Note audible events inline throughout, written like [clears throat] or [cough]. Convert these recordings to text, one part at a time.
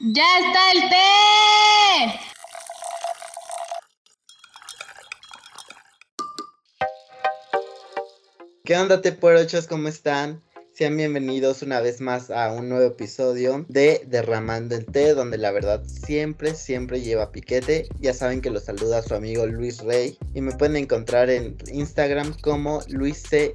¡Ya está el té! ¿Qué onda, teporochos? ¿Cómo están? Sean bienvenidos una vez más a un nuevo episodio de Derramando el Té, donde la verdad siempre, siempre lleva piquete. Ya saben que los saluda su amigo Luis Rey y me pueden encontrar en Instagram como Luis C.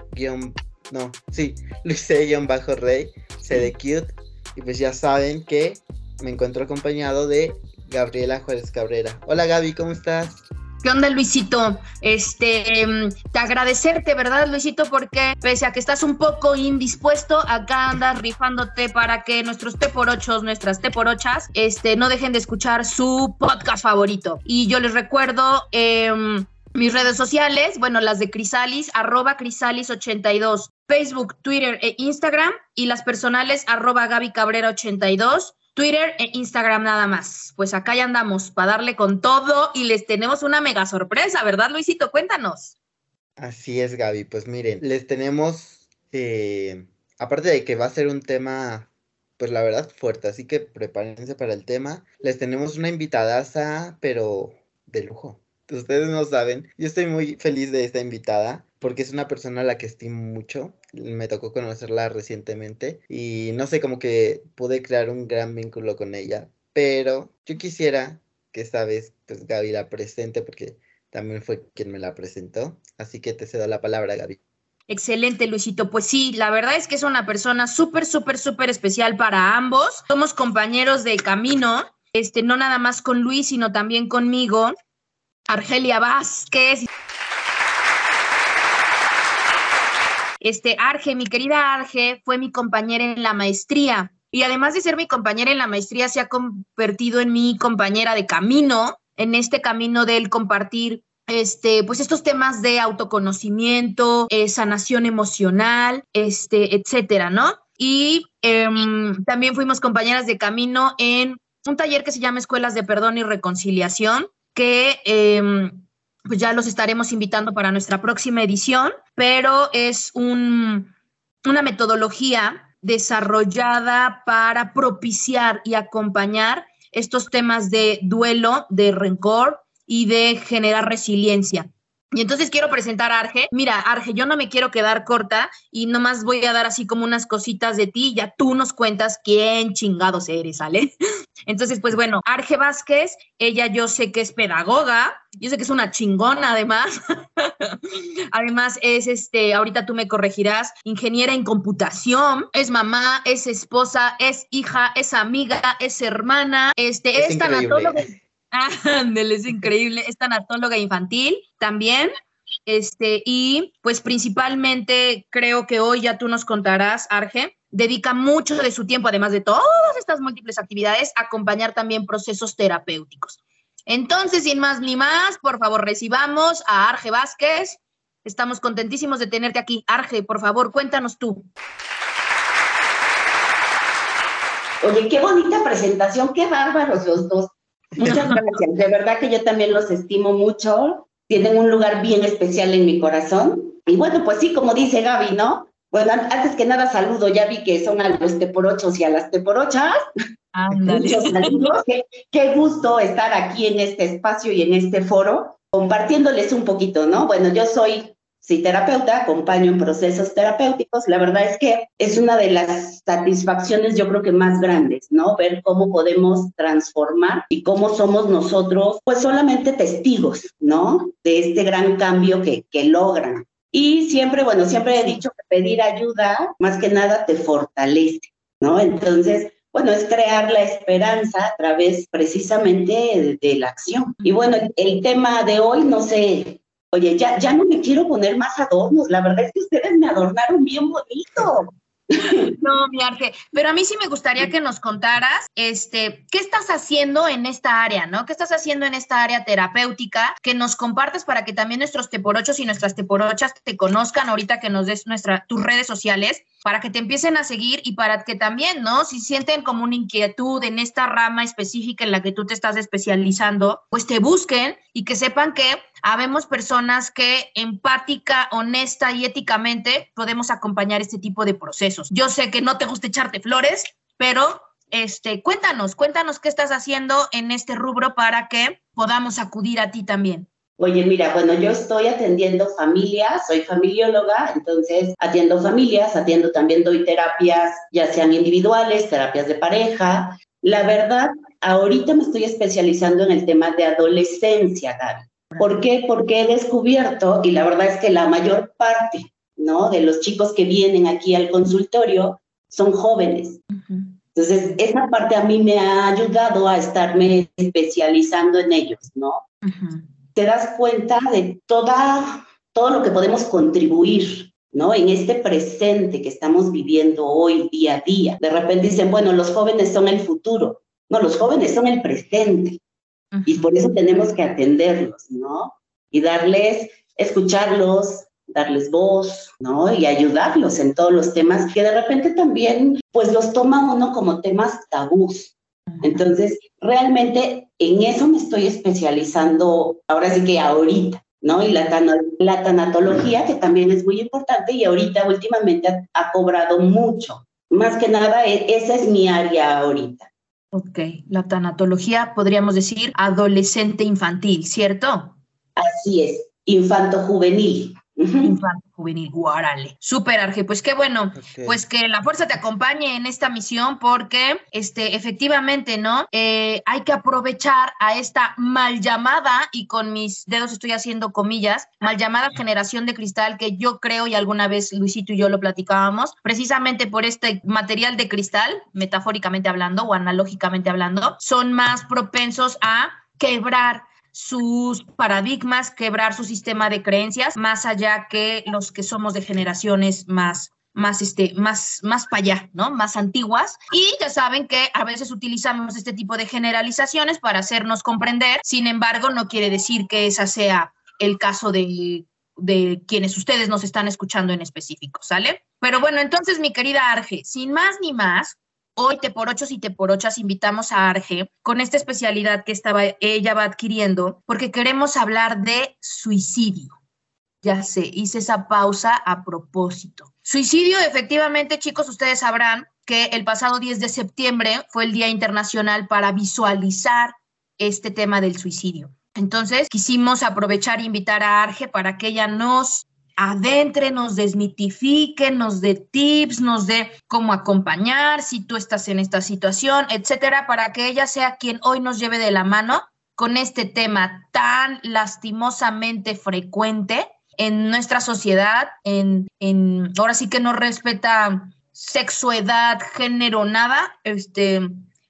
No, sí, Luis C-Rey, C de cute. Y pues ya saben que me encuentro acompañado de Gabriela Juárez Cabrera. Hola Gaby, ¿cómo estás? ¿Qué onda, Luisito? Este, te agradecerte, ¿verdad, Luisito? Porque pese a que estás un poco indispuesto, acá andas rifándote para que nuestros T por ochos, nuestras T por ochas, este, no dejen de escuchar su podcast favorito. Y yo les recuerdo em, mis redes sociales, bueno, las de Crisalis, arroba Crisalis82, Facebook, Twitter e Instagram, y las personales, arroba Gaby Cabrera 82. Twitter e Instagram nada más. Pues acá ya andamos para darle con todo y les tenemos una mega sorpresa, ¿verdad, Luisito? Cuéntanos. Así es, Gaby. Pues miren, les tenemos, eh, aparte de que va a ser un tema, pues la verdad fuerte, así que prepárense para el tema. Les tenemos una invitadaza, pero de lujo. Ustedes no saben. Yo estoy muy feliz de esta invitada porque es una persona a la que estimo mucho. Me tocó conocerla recientemente y no sé, como que pude crear un gran vínculo con ella. Pero yo quisiera que esta vez, pues Gaby la presente porque también fue quien me la presentó. Así que te cedo la palabra, Gaby. Excelente, Luisito. Pues sí, la verdad es que es una persona súper, súper, súper especial para ambos. Somos compañeros de camino, este, no nada más con Luis, sino también conmigo. Argelia Vázquez. Este, Arge, mi querida Arge, fue mi compañera en la maestría y además de ser mi compañera en la maestría, se ha convertido en mi compañera de camino, en este camino del compartir este, pues estos temas de autoconocimiento, eh, sanación emocional, este, etcétera, ¿no? Y em, también fuimos compañeras de camino en un taller que se llama Escuelas de Perdón y Reconciliación, que em, pues ya los estaremos invitando para nuestra próxima edición, pero es un, una metodología desarrollada para propiciar y acompañar estos temas de duelo, de rencor y de generar resiliencia. Y entonces quiero presentar a Arge. Mira, Arge, yo no me quiero quedar corta y nomás voy a dar así como unas cositas de ti. Ya tú nos cuentas quién chingados eres, ¿sale? [laughs] Entonces, pues bueno, Arge Vázquez, ella yo sé que es pedagoga, yo sé que es una chingona además. [laughs] además es, este, ahorita tú me corregirás, ingeniera en computación, es mamá, es esposa, es hija, es amiga, es hermana, este, es, es tanatóloga. Ándale, es increíble. Es tanatóloga infantil también. Este, y pues principalmente creo que hoy ya tú nos contarás, Arge, dedica mucho de su tiempo, además de todas estas múltiples actividades, a acompañar también procesos terapéuticos. Entonces, sin más ni más, por favor, recibamos a Arge Vázquez. Estamos contentísimos de tenerte aquí. Arge, por favor, cuéntanos tú. Oye, qué bonita presentación, qué bárbaros los dos. Muchas [laughs] gracias. De verdad que yo también los estimo mucho. Tienen un lugar bien especial en mi corazón. Y bueno, pues sí, como dice Gaby, ¿no? Bueno, antes que nada saludo, ya vi que son a los teporochos y a las teporochas. Muchos saludos. Qué, qué gusto estar aquí en este espacio y en este foro compartiéndoles un poquito, ¿no? Bueno, yo soy Sí, terapeuta, acompaño en procesos terapéuticos. La verdad es que es una de las satisfacciones, yo creo que más grandes, ¿no? Ver cómo podemos transformar y cómo somos nosotros, pues solamente testigos, ¿no? De este gran cambio que, que logran. Y siempre, bueno, siempre he dicho que pedir ayuda, más que nada, te fortalece, ¿no? Entonces, bueno, es crear la esperanza a través precisamente de, de, la acción. Y bueno, el tema de hoy, no sé Oye, ya, ya no me quiero poner más adornos, la verdad es que ustedes me adornaron bien bonito. [laughs] No, mi arte, pero a mí sí me gustaría que nos contaras, este, ¿qué estás haciendo en esta área, no? ¿Qué estás haciendo en esta área terapéutica? Que nos compartas para que también nuestros teporochos y nuestras teporochas te conozcan ahorita que nos des nuestra, tus redes sociales, para que te empiecen a seguir y para que también, ¿no? Si sienten como una inquietud en esta rama específica en la que tú te estás especializando, pues te busquen y que sepan que habemos personas que empática, honesta y éticamente podemos acompañar este tipo de procesos. Yo sé que no te gusta echarte flores, pero este, cuéntanos, cuéntanos qué estás haciendo en este rubro para que podamos acudir a ti también. Oye, mira, bueno, yo estoy atendiendo familias, soy familióloga, entonces atiendo familias, atiendo también, doy terapias, ya sean individuales, terapias de pareja. La verdad, ahorita me estoy especializando en el tema de adolescencia, Gaby. ¿Por qué? Porque he descubierto, y la verdad es que la mayor parte, ¿no? De los chicos que vienen aquí al consultorio son jóvenes. Entonces, esa parte a mí me ha ayudado a estarme especializando en ellos, ¿no? Te das cuenta de toda, todo lo que podemos contribuir, ¿no? En este presente que estamos viviendo hoy, día a día. De repente dicen, bueno, los jóvenes son el futuro. No, los jóvenes son el presente. Y por eso tenemos que atenderlos, ¿no? Y darles, escucharlos, darles voz, ¿no? Y ayudarlos en todos los temas que de repente también, pues los toma uno como temas tabús, entonces, realmente en eso me estoy especializando ahora sí que ahorita, ¿no? Y la, la tanatología, que también es muy importante y ahorita últimamente ha, cobrado mucho. Más que nada, e, esa es mi área ahorita. Ok, la tanatología podríamos decir adolescente infantil, ¿cierto? Así es, infanto juvenil. Infanto juvenil, guarale. Súper, Arge. Pues qué bueno, pues que la fuerza te acompañe en esta misión porque este, efectivamente, ¿no? Eh, hay que aprovechar a esta mal llamada, y con mis dedos estoy haciendo comillas, mal llamada generación de cristal que yo creo y alguna vez Luisito y yo lo platicábamos, precisamente por este material de cristal, metafóricamente hablando o analógicamente hablando, son más propensos a quebrar sus paradigmas, quebrar su sistema de creencias, más allá que los que somos de generaciones más más este más más para allá, ¿no? Más antiguas y ya saben que a veces utilizamos este tipo de generalizaciones para hacernos comprender. Sin embargo, no quiere decir que esa sea el caso de de quienes ustedes nos están escuchando en específico, ¿sale? Pero bueno, entonces mi querida Arge, sin más ni más, Hoy te por ocho y te por ochas invitamos a Arge con esta especialidad que estaba, ella va adquiriendo porque queremos hablar de suicidio. Ya sé, hice esa pausa a propósito. Suicidio, efectivamente, chicos, ustedes sabrán que el pasado 10 de septiembre fue el Día Internacional para visualizar este tema del suicidio. Entonces, quisimos aprovechar e invitar a Arge para que ella nos adentre, nos desmitifique, nos dé tips, nos dé cómo acompañar, si tú estás en esta situación, etcétera, para que ella sea quien hoy nos lleve de la mano con este tema tan lastimosamente frecuente en nuestra sociedad, en, en ahora sí que no respeta sexo, edad, género, nada, este,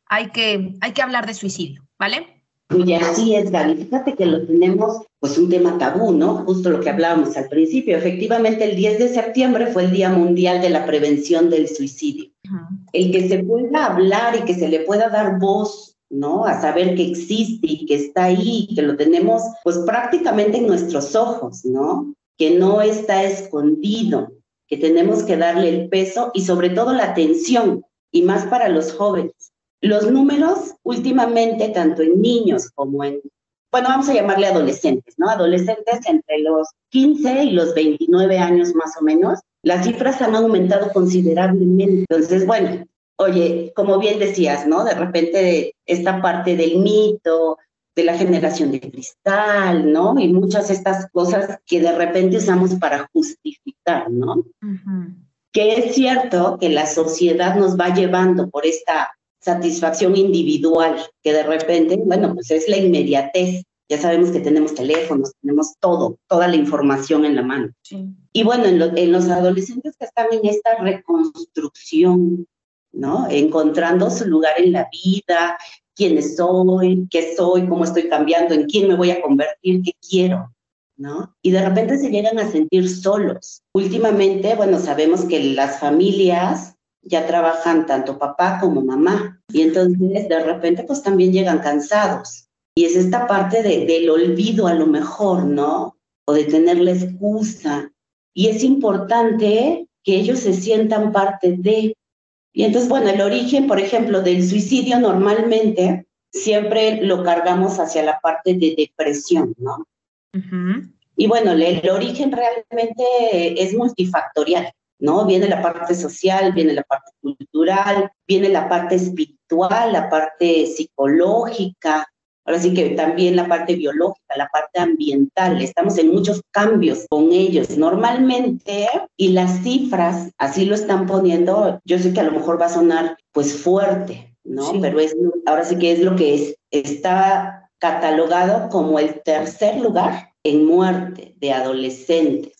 hay que, hay que hablar de suicidio, ¿vale? Y así es, Gaby. Fíjate que lo tenemos, pues un tema tabú, ¿no? Justo lo que hablábamos al principio. Efectivamente, el 10 de septiembre fue el Día Mundial de la Prevención del Suicidio. El que se pueda hablar y que se le pueda dar voz, ¿no? A saber que existe y que está ahí, que lo tenemos, pues prácticamente en nuestros ojos, ¿no? Que no está escondido, que tenemos que darle el peso y sobre todo la atención, y más para los jóvenes los números últimamente, tanto en niños como en, bueno, vamos a llamarle adolescentes, ¿no? Adolescentes entre los 15 y los 29 años más o menos, las cifras han aumentado considerablemente. Entonces, bueno, oye, como bien decías, ¿no? De repente esta parte del mito, de la generación de cristal, ¿no? Y muchas de estas cosas que de repente usamos para justificar, ¿no? Que es cierto que la sociedad nos va llevando por esta satisfacción individual, que de repente, bueno, pues es la inmediatez. Ya sabemos que tenemos teléfonos, tenemos todo, toda la información en la mano. Y bueno, en, los adolescentes que están en esta reconstrucción, ¿no? Encontrando su lugar en la vida, quién soy, qué soy, cómo estoy cambiando, en quién me voy a convertir, qué quiero, ¿no? Y de repente se llegan a sentir solos. Últimamente, bueno, sabemos que las familias ya trabajan tanto papá como mamá. Y entonces de repente pues también llegan cansados. Y es esta parte de, del olvido a lo mejor, ¿no? O de tener la excusa. Y es importante que ellos se sientan parte de. Y entonces, bueno, el origen, por ejemplo, del suicidio normalmente siempre lo cargamos hacia la parte de depresión, ¿no? Y bueno, el origen realmente es multifactorial. ¿No? Viene la parte social, viene la parte cultural, viene la parte espiritual, la parte psicológica, ahora sí que también la parte biológica, la parte ambiental. Estamos en muchos cambios con ellos normalmente y las cifras así lo están poniendo. Yo sé que a lo mejor va a sonar pues fuerte, ¿no? Pero es, ahora sí que es lo que es, está catalogado como el tercer lugar en muerte de adolescentes.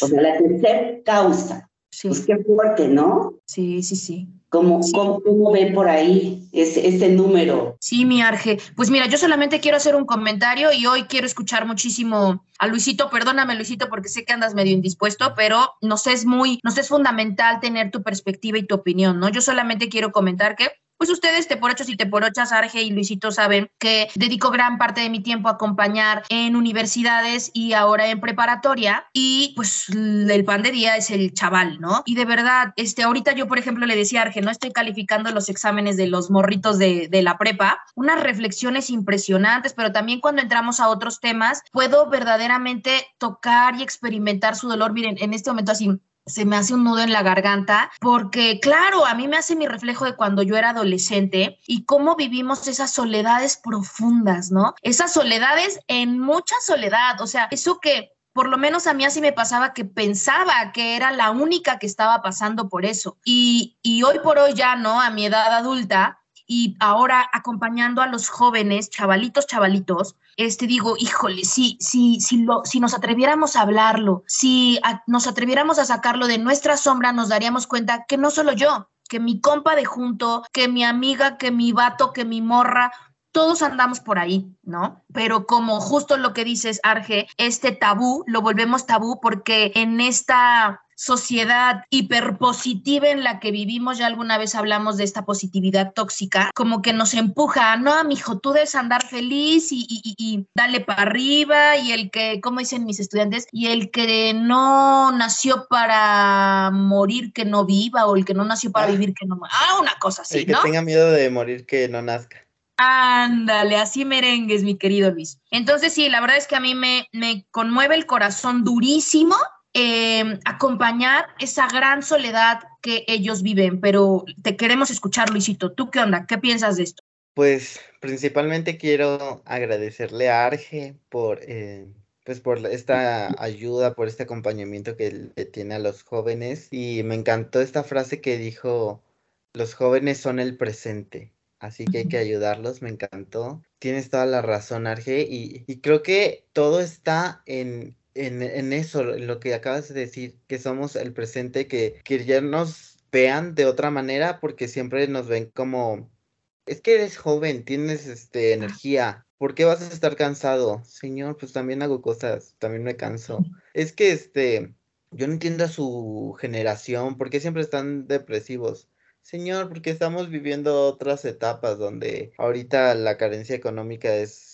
O sea, la tercera causa. Sí. Pues qué fuerte, ¿no? Sí, sí, sí. ¿Cómo, cómo, ven por ahí ese, ese, número? Sí, mi Arge. Pues mira, yo solamente quiero hacer un comentario y hoy quiero escuchar muchísimo a Luisito. Perdóname, Luisito, porque sé que andas medio indispuesto, pero nos es muy, nos es fundamental tener tu perspectiva y tu opinión, ¿no? Yo solamente quiero comentar que pues ustedes, te por ochos y te por ochas, Arge y Luisito, saben que dedico gran parte de mi tiempo a acompañar en universidades y ahora en preparatoria. Y pues el pan de día es el chaval, ¿no? Y de verdad, este, ahorita yo, por ejemplo, le decía a Arge, no estoy calificando los exámenes de los morritos de, de la prepa, unas reflexiones impresionantes, pero también cuando entramos a otros temas, puedo verdaderamente tocar y experimentar su dolor. Miren, en este momento así se me hace un nudo en la garganta, porque claro, a mí me hace mi reflejo de cuando yo era adolescente y cómo vivimos esas soledades profundas, ¿no? Esas soledades en mucha soledad, o sea, eso que por lo menos a mí así me pasaba que pensaba que era la única que estaba pasando por eso. Y, y hoy por hoy ya, ¿no? A mi edad adulta, y ahora acompañando a los jóvenes, chavalitos, chavalitos, este digo, híjole, si, si, si, lo, si nos atreviéramos a hablarlo, si nos atreviéramos a sacarlo de nuestra sombra, nos daríamos cuenta que no solo yo, que mi compa de junto, que mi amiga, que mi vato, que mi morra, todos andamos por ahí, ¿no? Pero como justo lo que dices, Arge, este tabú lo volvemos tabú porque en esta sociedad hiperpositiva en la que vivimos, ya alguna vez hablamos de esta positividad tóxica, como que nos empuja, no, mijo, tú debes andar feliz y, y, y, dale para arriba, y el que, como dicen mis estudiantes, y el que no nació para morir que no viva, o el que no nació para ah. vivir que no Ah, una cosa así. El que tenga miedo de morir que no nazca. Ándale, así merengues, mi querido Luis. Entonces, sí, la verdad es que a mí me, me conmueve el corazón durísimo eh, acompañar esa gran soledad que ellos viven, pero te queremos escuchar, Luisito. ¿Tú qué onda? ¿Qué piensas de esto? Pues principalmente quiero agradecerle a Arge por, eh, pues por esta ayuda, por este acompañamiento que le tiene a los jóvenes. Y me encantó esta frase que dijo, los jóvenes son el presente. Así que hay que ayudarlos, me encantó. Tienes toda la razón, Arge, y, y creo que todo está en, en, en, eso, en lo que acabas de decir, que somos el presente, que, que ya nos vean de otra manera, porque siempre nos ven como, es que eres joven, tienes este, energía, ¿por qué vas a estar cansado? Señor, pues también hago cosas, también me canso. Es que este, yo no entiendo a su generación, ¿por qué siempre están depresivos? Señor, porque estamos viviendo otras etapas donde ahorita la carencia económica es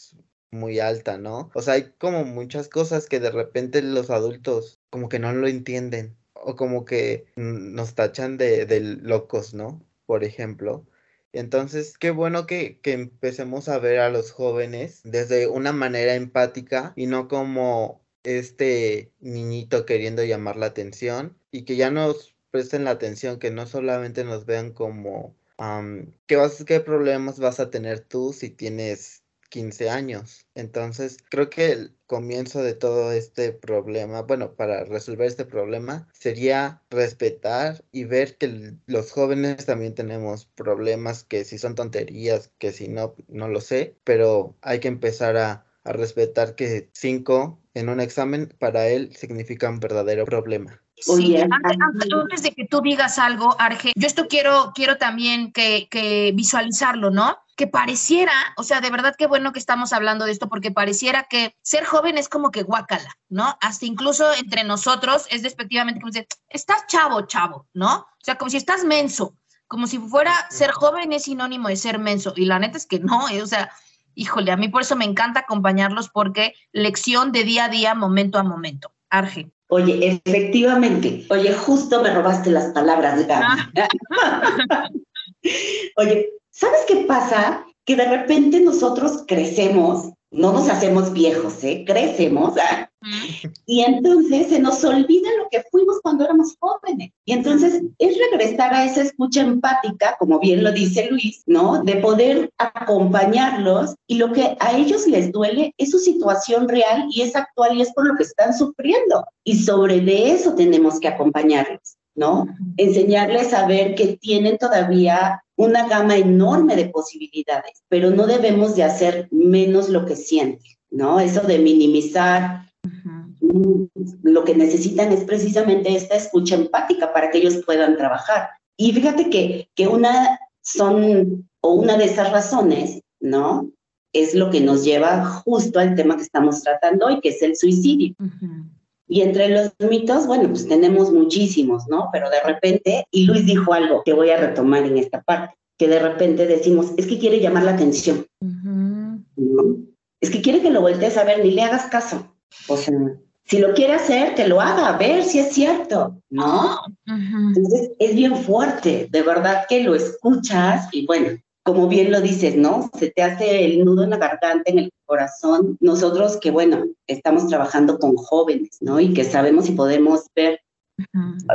muy alta, ¿no? O sea, hay como muchas cosas que de repente los adultos como que no lo entienden o como que nos tachan de, de locos, ¿no? Por ejemplo. Entonces, qué bueno que, que, empecemos a ver a los jóvenes desde una manera empática y no como este niñito queriendo llamar la atención y que ya nos presten la atención, que no solamente nos vean como ¿qué, vas, qué problemas vas a tener tú si tienes 15 años. Entonces, creo que el comienzo de todo este problema, bueno, para resolver este problema, sería respetar y ver que los jóvenes también tenemos problemas, que si son tonterías, que si no, no lo sé, pero hay que empezar a, a respetar que 5 en un examen para él significa un verdadero problema. Sí, antes, de que tú digas algo, Arge, yo esto quiero, quiero también que, que visualizarlo, ¿no? que pareciera, o sea, de verdad qué bueno que estamos hablando de esto porque pareciera que ser joven es como que guácala, ¿no? Hasta incluso entre nosotros es despectivamente como decir, estás chavo, chavo, ¿no? O sea, como si estás menso, como si fuera ser joven es sinónimo de ser menso. Y la neta es que no, eh, o sea, híjole, a mí por eso me encanta acompañarlos porque lección de día a día, momento a momento. Arge. Oye, efectivamente, oye, justo me robaste las palabras, Gaby. Ah. [laughs] oye, ¿Sabes qué pasa? Que de repente nosotros crecemos, no nos hacemos viejos, ¿eh? Crecemos. ¿ah? Y entonces se nos olvida lo que fuimos cuando éramos jóvenes. Y entonces es regresar a esa escucha empática, como bien lo dice Luis, ¿no? De poder acompañarlos y lo que a ellos les duele es su situación real y es actual y es por lo que están sufriendo. Y sobre de eso tenemos que acompañarlos. ¿no? Enseñarles a ver que tienen todavía una gama enorme de posibilidades, pero no debemos de hacer menos lo que sienten, ¿no? Eso de minimizar lo que necesitan es precisamente esta escucha empática para que ellos puedan trabajar. Y fíjate que, que una son, o una de esas razones, ¿no? Es lo que nos lleva justo al tema que estamos tratando hoy, que es el suicidio. Y entre los mitos, bueno, pues tenemos muchísimos, ¿no? Pero de repente, y Luis dijo algo que voy a retomar en esta parte, que de repente decimos, es que quiere llamar la atención. Es que quiere que lo voltees a ver, ni le hagas caso. O sea, si lo quiere hacer, que lo haga, a ver si es cierto, ¿no? Entonces, es bien fuerte, de verdad que lo escuchas y bueno, como bien lo dices, ¿no? Se te hace el nudo en la garganta, en el corazón. Nosotros que, bueno, estamos trabajando con jóvenes, ¿no? Y que sabemos y podemos ver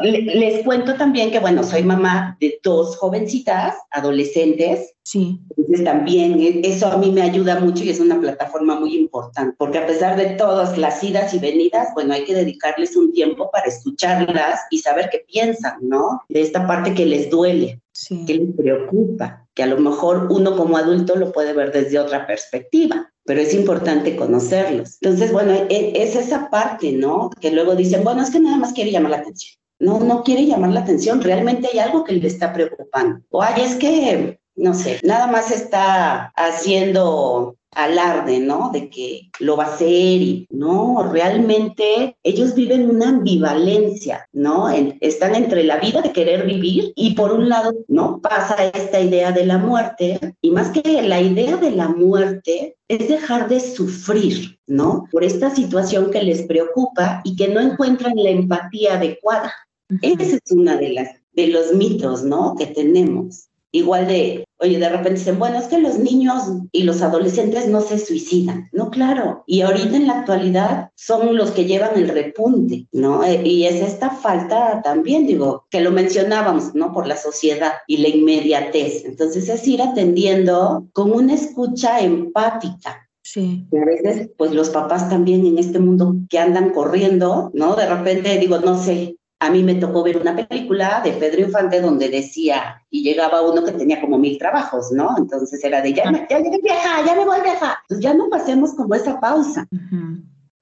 les cuento también que, bueno, soy mamá de dos jovencitas, adolescentes. Sí. Entonces también e, eso a mí me ayuda mucho y es una plataforma muy importante, porque a pesar de todas las idas y venidas, bueno, hay que dedicarles un tiempo para escucharlas y saber qué piensan, ¿no? De esta parte que les duele, que les preocupa, que a lo mejor uno como adulto lo puede ver desde otra perspectiva pero es importante conocerlos. Entonces, bueno, e, es esa parte, ¿no? Que luego dicen, bueno, es que nada más quiere llamar la atención. No, no quiere llamar la atención, realmente hay algo que le está preocupando. O ay, es que, no sé, nada más está haciendo alarde, ¿no? De que lo va a hacer y no, realmente ellos viven una ambivalencia, ¿no? están entre la vida de querer vivir y por un lado, ¿no? Pasa esta idea de la muerte y más que la idea de la muerte es dejar de sufrir, ¿no? Por esta situación que les preocupa y que no encuentran la empatía adecuada. Esa es una de las de los mitos, ¿no? Que tenemos. Igual de, oye, de repente dicen, bueno, es que los niños y los adolescentes no se suicidan. No, claro. Y ahorita en la actualidad son los que llevan el repunte, ¿no? Eh, y es esta falta también, digo, que lo mencionábamos, ¿no? Por la sociedad y la inmediatez. Entonces es ir atendiendo con una escucha empática, Sí. Y a veces, pues los papás también en este mundo que andan corriendo, ¿no? De repente digo, no sé, a mí me tocó ver una película de Pedro Infante donde decía, y llegaba uno que tenía como mil trabajos, ¿no? Entonces era de, ya, me, ya vieja, ya me voy vieja. Pues ya no pasemos como esa pausa.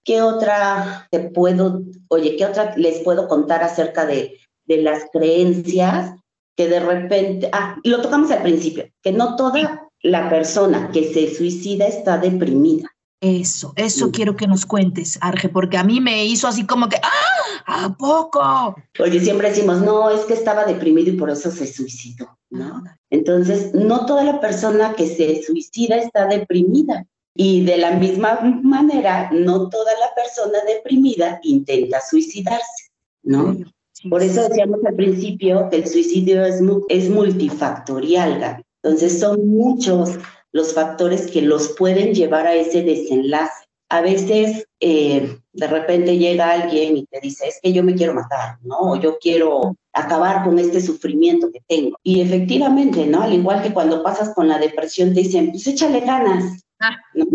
¿Qué otra te puedo, oye, qué otra les puedo contar acerca de, de las creencias que de repente, ah, lo tocamos al principio, que no toda la persona que se suicida está deprimida. Eso, eso quiero que nos cuentes, Arge, porque a mí me hizo así como que, ¡ah! ¿A poco? Oye, siempre decimos, no, es que estaba deprimido y por eso se suicidó, ¿no? Entonces, no toda la persona que se suicida está deprimida. Y de la misma manera, no toda la persona deprimida intenta suicidarse, ¿no? Por eso decíamos al principio que el suicidio es, es multifactorial, Entonces, son muchos los factores que los pueden llevar a ese desenlace. A veces eh, de repente llega alguien y te dice, es que yo me quiero matar, ¿no? O yo quiero acabar con este sufrimiento que tengo. Y efectivamente, ¿no? Al igual que cuando pasas con la depresión, te dicen, pues échale ganas. Ah. ¿no?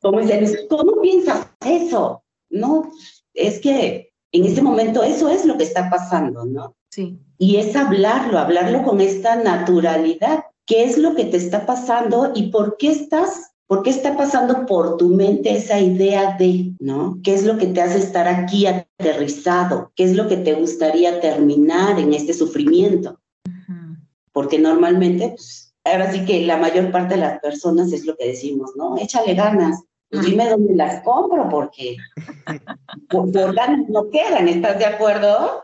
¿Cómo, ¿Cómo piensas eso? No, es que en este momento eso es lo que está pasando, ¿no? Sí. Y es hablarlo, hablarlo con esta naturalidad qué es lo que te está pasando y por qué estás, por qué está pasando por tu mente esa idea de, ¿no? ¿Qué es lo que te hace estar aquí aterrizado? ¿Qué es lo que te gustaría terminar en este sufrimiento? Porque normalmente, pues, ahora sí que la mayor parte de las personas es lo que decimos, ¿no? Échale ganas. Pues dime dónde las compro porque [laughs] por, por ganas no quedan, ¿estás de acuerdo?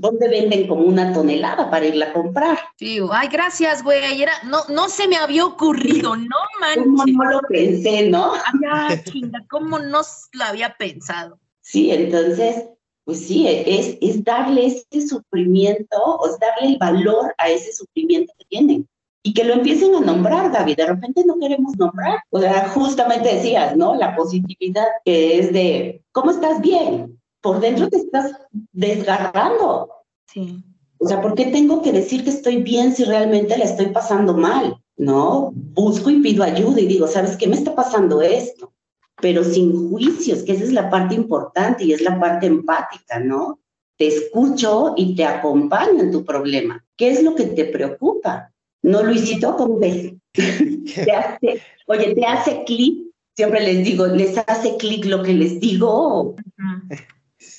¿Dónde venden como una tonelada para irla a comprar? Sí, ay, gracias, güey. Era, no, no se me había ocurrido, no manches. ¿Cómo no lo pensé, no? Ay, chinga, ¿cómo no lo había pensado? Sí, entonces, pues sí, es, es darle ese sufrimiento, o es darle el valor a ese sufrimiento que tienen. y que lo empiecen a nombrar, Gaby. De repente no queremos nombrar. O sea, justamente decías, ¿no? La positividad que es de, ¿cómo estás bien? Por dentro te estás desgarrando. Sí. O sea, ¿por qué tengo que decir que estoy bien si realmente la estoy pasando mal? ¿No? Busco y pido ayuda y digo, ¿sabes qué me está pasando esto? Pero sin juicios, que esa es la parte importante y es la parte empática, ¿no? Te escucho y te acompaño en tu problema. ¿Qué es lo que te preocupa? No, Luisito, ¿cómo ves? [laughs] te hace, oye, ¿te hace clic? Siempre les digo, ¿les hace clic lo que les digo?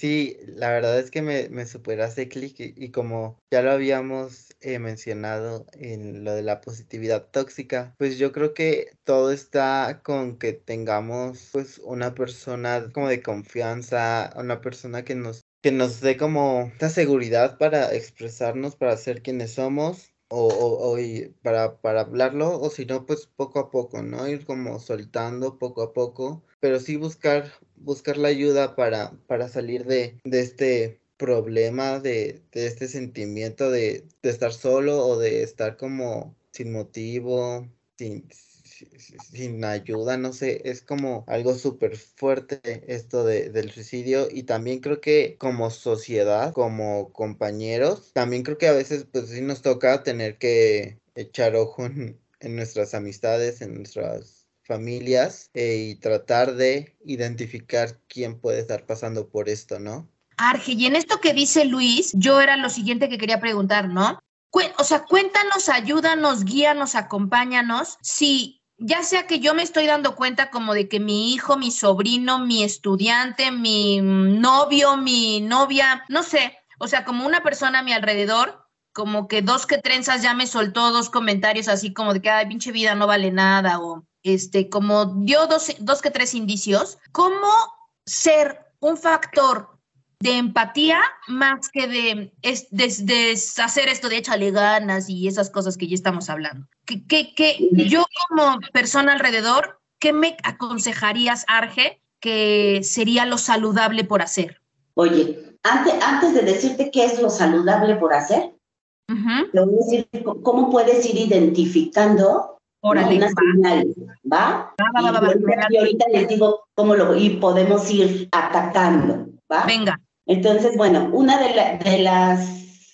Sí, la verdad es que me, me super hace clic y, como ya lo habíamos eh, mencionado en lo de la positividad tóxica, pues yo creo que todo está con que tengamos pues una persona como de confianza, una persona que nos que nos dé como esta seguridad para expresarnos, para ser quienes somos o, o, o para, para hablarlo, o si no, pues poco a poco, ¿no? Ir como soltando poco a poco, pero sí buscar, buscar la ayuda para, para salir de, de este problema, de, de este sentimiento de, de estar solo o de estar como sin motivo, sin, sin ayuda, no sé, es como algo súper fuerte esto de, del suicidio. Y también creo que como sociedad, como compañeros, también creo que a veces pues sí nos toca tener que echar ojo en, en nuestras amistades, en nuestras familias eh, y tratar de identificar quién puede estar pasando por esto, ¿no? Arge, y en esto que dice Luis, yo era lo siguiente que quería preguntar, ¿no? o sea, cuéntanos, ayúdanos, guíanos, acompáñanos. Si ya sea que yo me estoy dando cuenta como de que mi hijo, mi sobrino, mi estudiante, mi novio, mi novia, no sé, o sea, como una persona a mi alrededor, como que dos que trenzas ya me soltó dos comentarios así como de que, ay, pinche vida no vale nada, o este, como dio dos, dos que tres indicios, ¿cómo ser un factor de empatía más que de, es, de, de, hacer esto de échale ganas y esas cosas que ya estamos hablando. Que, que, que yo como persona alrededor, ¿qué me aconsejarías, Arge, que sería lo saludable por hacer? Oye, antes, antes de decirte qué es lo saludable por hacer, uh -huh. te voy a decir cómo puedes ir identificando Órale, una señal, ¿va? Va, va, va, va, y, ahorita les digo cómo lo y podemos ir atacando, ¿va? Venga. Entonces, bueno, una de, la, de, las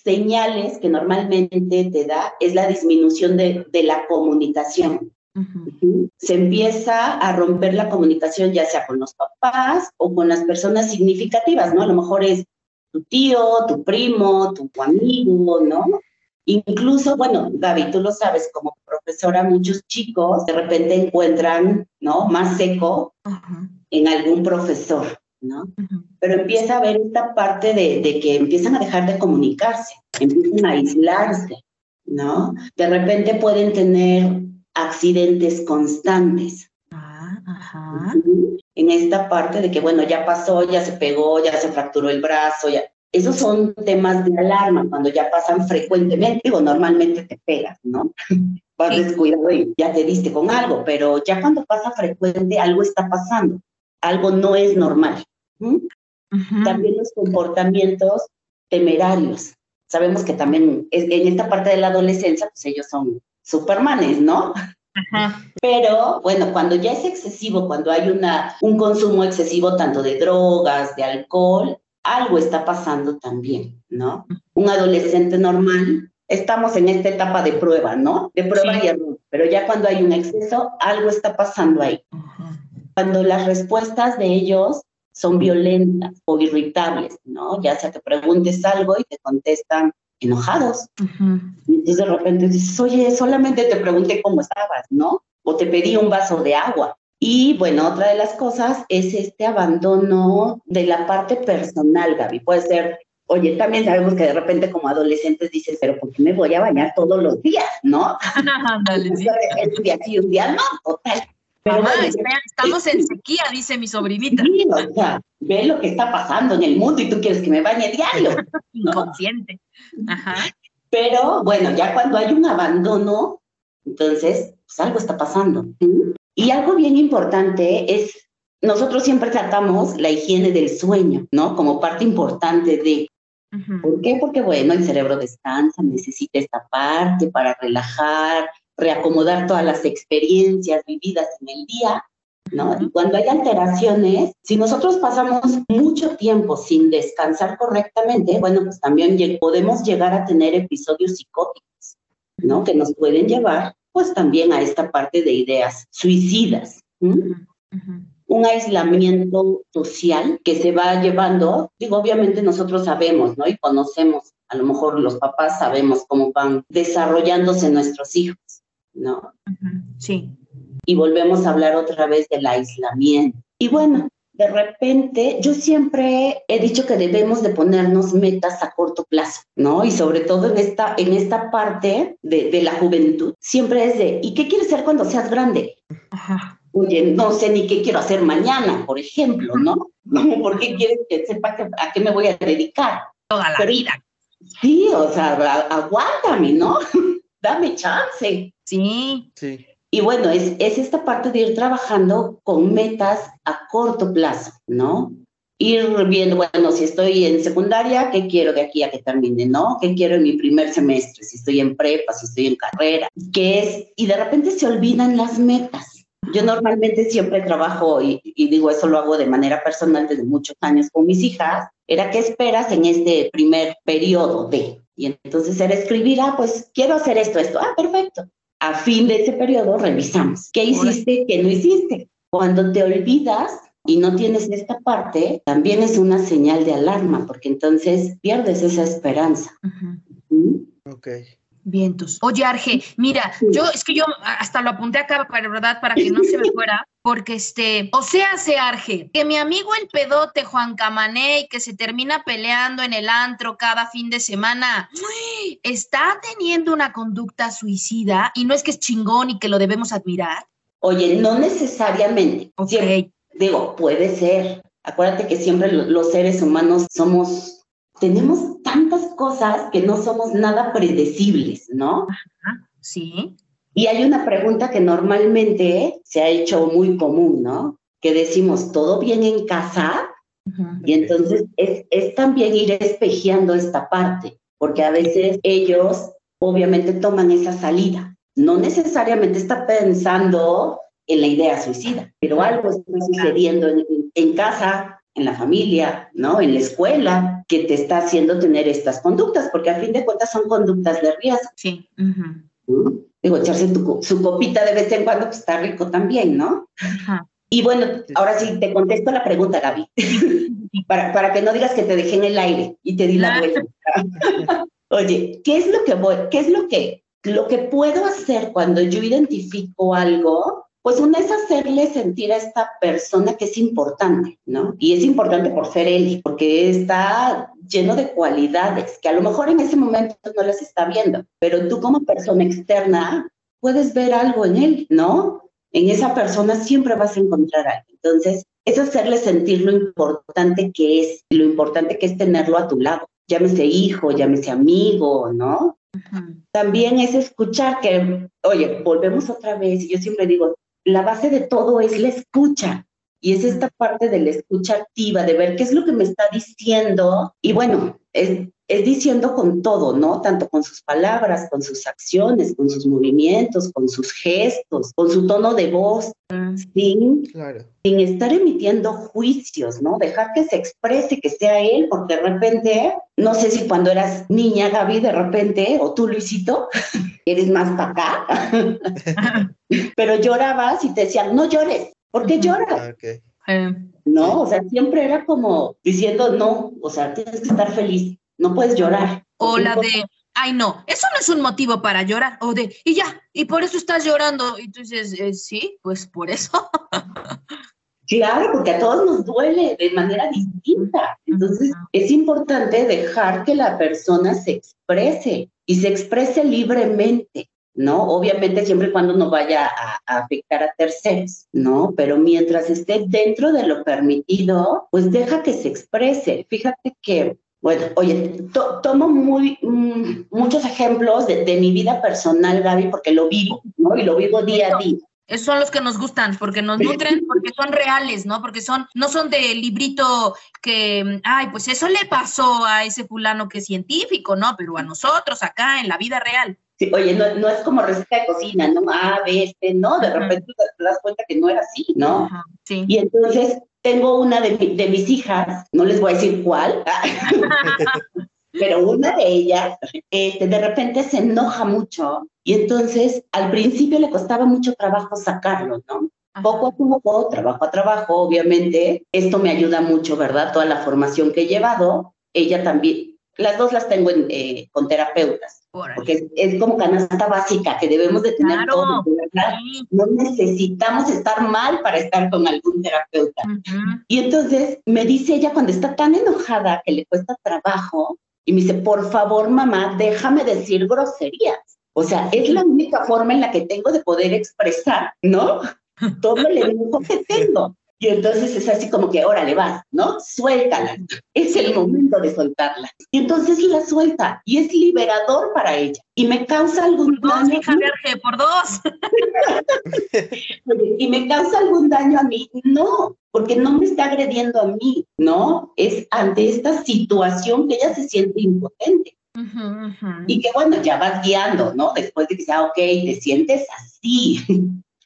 señales que normalmente te da es la disminución de, de la comunicación. Uh -huh. Se empieza a romper la comunicación ya sea con los papás o con las personas significativas, ¿no? A lo mejor es tu tío, tu primo, tu amigo, ¿no? Incluso, bueno, Gaby, tú lo sabes, como profesora, muchos chicos de repente encuentran, ¿no? Más seco uh -huh. en algún profesor. ¿no? Uh -huh. Pero empieza a haber esta parte de, de, que empiezan a dejar de comunicarse, empiezan a aislarse, ¿no? De repente pueden tener accidentes constantes. Ah, ajá. En esta parte de que, bueno, ya pasó, ya se pegó, ya se fracturó el brazo, ya. Esos son temas de alarma cuando ya pasan frecuentemente o normalmente te pegas, ¿no? Vas sí. descuidado y ya te diste con algo, pero ya cuando pasa frecuente algo está pasando algo no es normal. ¿Mm? Uh -huh. También los comportamientos temerarios. Sabemos que también en esta parte de la adolescencia, pues ellos son supermanes, ¿no? -huh. Pero bueno, cuando ya es excesivo, cuando hay una, un consumo excesivo tanto de drogas, de alcohol, algo está pasando también, ¿no? Un adolescente normal, estamos en esta etapa de prueba, ¿no? De prueba sí. y error, pero ya cuando hay un exceso, algo está pasando ahí. Uh -huh cuando las respuestas de ellos son violentas o irritables, ¿no? Ya sea que preguntes algo y te contestan enojados. Uh -huh. Y entonces de repente dices, oye, solamente te pregunté cómo estabas, ¿no? O te pedí un vaso de agua. Y bueno, otra de las cosas es este abandono de la parte personal, Gaby. Puede ser, oye, también sabemos que de repente como adolescentes dices, pero ¿por qué me voy a bañar todos los días, no? [laughs] Dale, sí. Un día sí, un día no, total. Pero Mamá, bueno, estamos en sequía, dice mi sobrinita. Sí, o sea, ve lo que está pasando en el mundo y tú quieres que me bañe diario. [laughs] ¿no? Inconsciente. Ajá. Pero bueno, ya cuando hay un abandono, entonces, pues algo está pasando. Y algo bien importante es, nosotros siempre tratamos la higiene del sueño, ¿no? Como parte importante de, ¿Por qué? Porque, bueno, el cerebro descansa, necesita esta parte para relajar, reacomodar todas las experiencias vividas en el día, ¿no? Y cuando hay alteraciones, si nosotros pasamos mucho tiempo sin descansar correctamente, bueno, pues también podemos llegar a tener episodios psicóticos, ¿no? Que nos pueden llevar, pues también a esta parte de ideas suicidas. ¿m? Ujú. Ujú. Un aislamiento social que se va llevando, digo, obviamente nosotros sabemos, ¿no? Y conocemos, a lo mejor los papás sabemos cómo van desarrollándose nuestros hijos, ¿no? Sí. Y volvemos a hablar otra vez del aislamiento. Y bueno, de repente, yo siempre he dicho que debemos de ponernos metas a corto plazo, ¿no? Y sobre todo en esta, en esta parte de, de la juventud, siempre es de, ¿y qué quieres ser cuando seas grande? Ajá. Oye, no sé ni qué quiero hacer mañana, por ejemplo, ¿no? ¿No? ¿Por qué quieres que sepa que- a qué me voy a dedicar? Toda la Pero- vida. Sí, o sea, aguántame, ¿no? [laughs] Dame chance. Sí. Sí. Y bueno, es, es esta parte de ir trabajando con metas a corto plazo, ¿no? Ir viendo, bueno, si estoy en secundaria, ¿qué quiero de aquí a que termine, no? ¿Qué quiero en mi primer semestre? Si estoy en prepa, si estoy en carrera, ¿qué es? Y de repente se olvidan las metas. Yo normalmente siempre trabajo, y, y digo, eso lo hago de manera personal desde muchos años con mis hijas, era qué esperas en este primer periodo de. Y entonces era escribir, ah, pues quiero hacer esto, esto, ah, perfecto a fin de ese periodo revisamos qué hiciste, qué no hiciste. Cuando te olvidas y no tienes esta parte, también es una señal de alarma, porque entonces pierdes esa esperanza. ¿Mm? Ok. Vientos. Oye, Arge, mira, yo es que yo hasta lo apunté acá para verdad para que no se me [laughs] fuera, porque este, o sea, se Arge, que mi amigo el pedote Juan Camané que se termina peleando en el antro cada fin de semana, está teniendo una conducta suicida y no es que es chingón y que lo debemos admirar. Oye, no necesariamente. Ok. Siempre- digo, puede ser. Acuérdate que siempre lo- los seres humanos somos, tenemos tantas cosas que no somos nada predecibles, ¿no? Sí. Y hay una pregunta que normalmente se ha hecho muy común, ¿no? Que decimos, ¿todo bien en casa? Ujú. Y entonces es, es también ir espejeando esta parte, porque a veces ellos obviamente toman esa salida. No necesariamente está pensando en la idea suicida, pero algo está sucediendo en, en casa, en la familia, ¿no? En la escuela, que te está haciendo tener estas conductas, porque a fin de cuentas son conductas de riesgo. Sí. ¿no? Digo, echarse tu su copita de vez en cuando pues, está rico también, ¿no? Ajá. Y bueno, ahora sí te contesto la pregunta, Gaby, [laughs] para, para que no digas que te dejé en el aire y te di la vuelta. [laughs] Oye, ¿qué es lo que voy, qué es lo que, lo que puedo hacer cuando yo identifico algo? Pues una es hacerle sentir a esta persona que es importante, ¿no? Y es importante por ser él, porque está lleno de cualidades que a lo mejor en ese momento no las está viendo, pero tú como persona externa puedes ver algo en él, ¿no? En esa persona siempre vas a encontrar algo. Entonces, es hacerle sentir lo importante que es, lo importante que es tenerlo a tu lado. Llámese hijo, llámese amigo, ¿no? También es escuchar que, oye, volvemos otra vez, y yo siempre digo, la base de todo es la escucha. Y es esta parte de la escucha activa, de ver qué es lo que me está diciendo. Y bueno, es, es diciendo con todo, ¿no? Tanto con sus palabras, con sus acciones, con sus movimientos, con sus gestos, con su tono de voz, sin, Claro. sin estar emitiendo juicios, ¿no? Dejar que se exprese, que sea él, porque de repente, no sé si cuando eras niña, Gaby, de repente, o tú, Luisito, [laughs] eres más para acá, [laughs] pero llorabas y te decían, no llores, ¿por qué lloras? Ah, No, o sea, siempre era como diciendo, no, o sea, tienes que estar feliz, no puedes llorar. O la de, ay no, eso no es un motivo para llorar. O de, y ya, y por eso estás llorando. Y tú dices, "Eh, sí, pues por eso. [laughs] Claro, porque a todos nos duele de manera distinta. Entonces, es importante dejar que la persona se exprese y se exprese libremente, ¿no? Obviamente siempre y cuando no vaya a, a afectar a terceros, ¿no? Pero mientras esté dentro de lo permitido, pues deja que se exprese. Fíjate que, bueno, oye, to- tomo muy, mm, muchos ejemplos de, de mi vida personal, Gaby, porque lo vivo, ¿no? Y lo vivo día a día. Esos son los que nos gustan, porque nos nutren, [laughs] porque son reales, ¿no? Porque son, no son de librito que, ay, pues eso le pasó a ese fulano que es científico, ¿no? Pero a nosotros acá en la vida real. Sí, oye, no, no, es como receta de cocina, ¿no? Ah, ve este, no, de repente te das cuenta que no era así, ¿no? sí. Y entonces tengo una de, de, mis hijas, no les voy a decir cuál, [laughs] [laughs] pero una de ellas, este, de repente se enoja mucho y entonces al principio le costaba mucho trabajo sacarlo, ¿no? Poco a poco, trabajo a trabajo, obviamente, esto me ayuda mucho, ¿verdad? Toda la formación que he llevado, ella también, las dos las tengo en, eh, con terapeutas, porque es, como canasta básica que debemos de tener claro, todos. No necesitamos estar mal para estar con algún terapeuta. Uh -huh. Y entonces me dice ella cuando está tan enojada que le cuesta trabajo, y me dice, por favor, mamá, déjame decir groserías. O sea, es la única forma en la que tengo de poder expresar, ¿no? [laughs] Todo el enojo que tengo. Y entonces es así como que, órale, vas, ¿no? Suéltala. Es el momento de soltarla. Y entonces la suelta y es liberador para ella. Y me causa algún por daño. Dos, hija Verge, por dos. [laughs] y me causa algún daño a mí. No, porque no me está agrediendo a mí, ¿no? Es ante esta situación que ella se siente impotente. Uh -huh, uh -huh. Y que bueno, ya vas guiando, ¿no? Después de que sea, ok, te sientes así.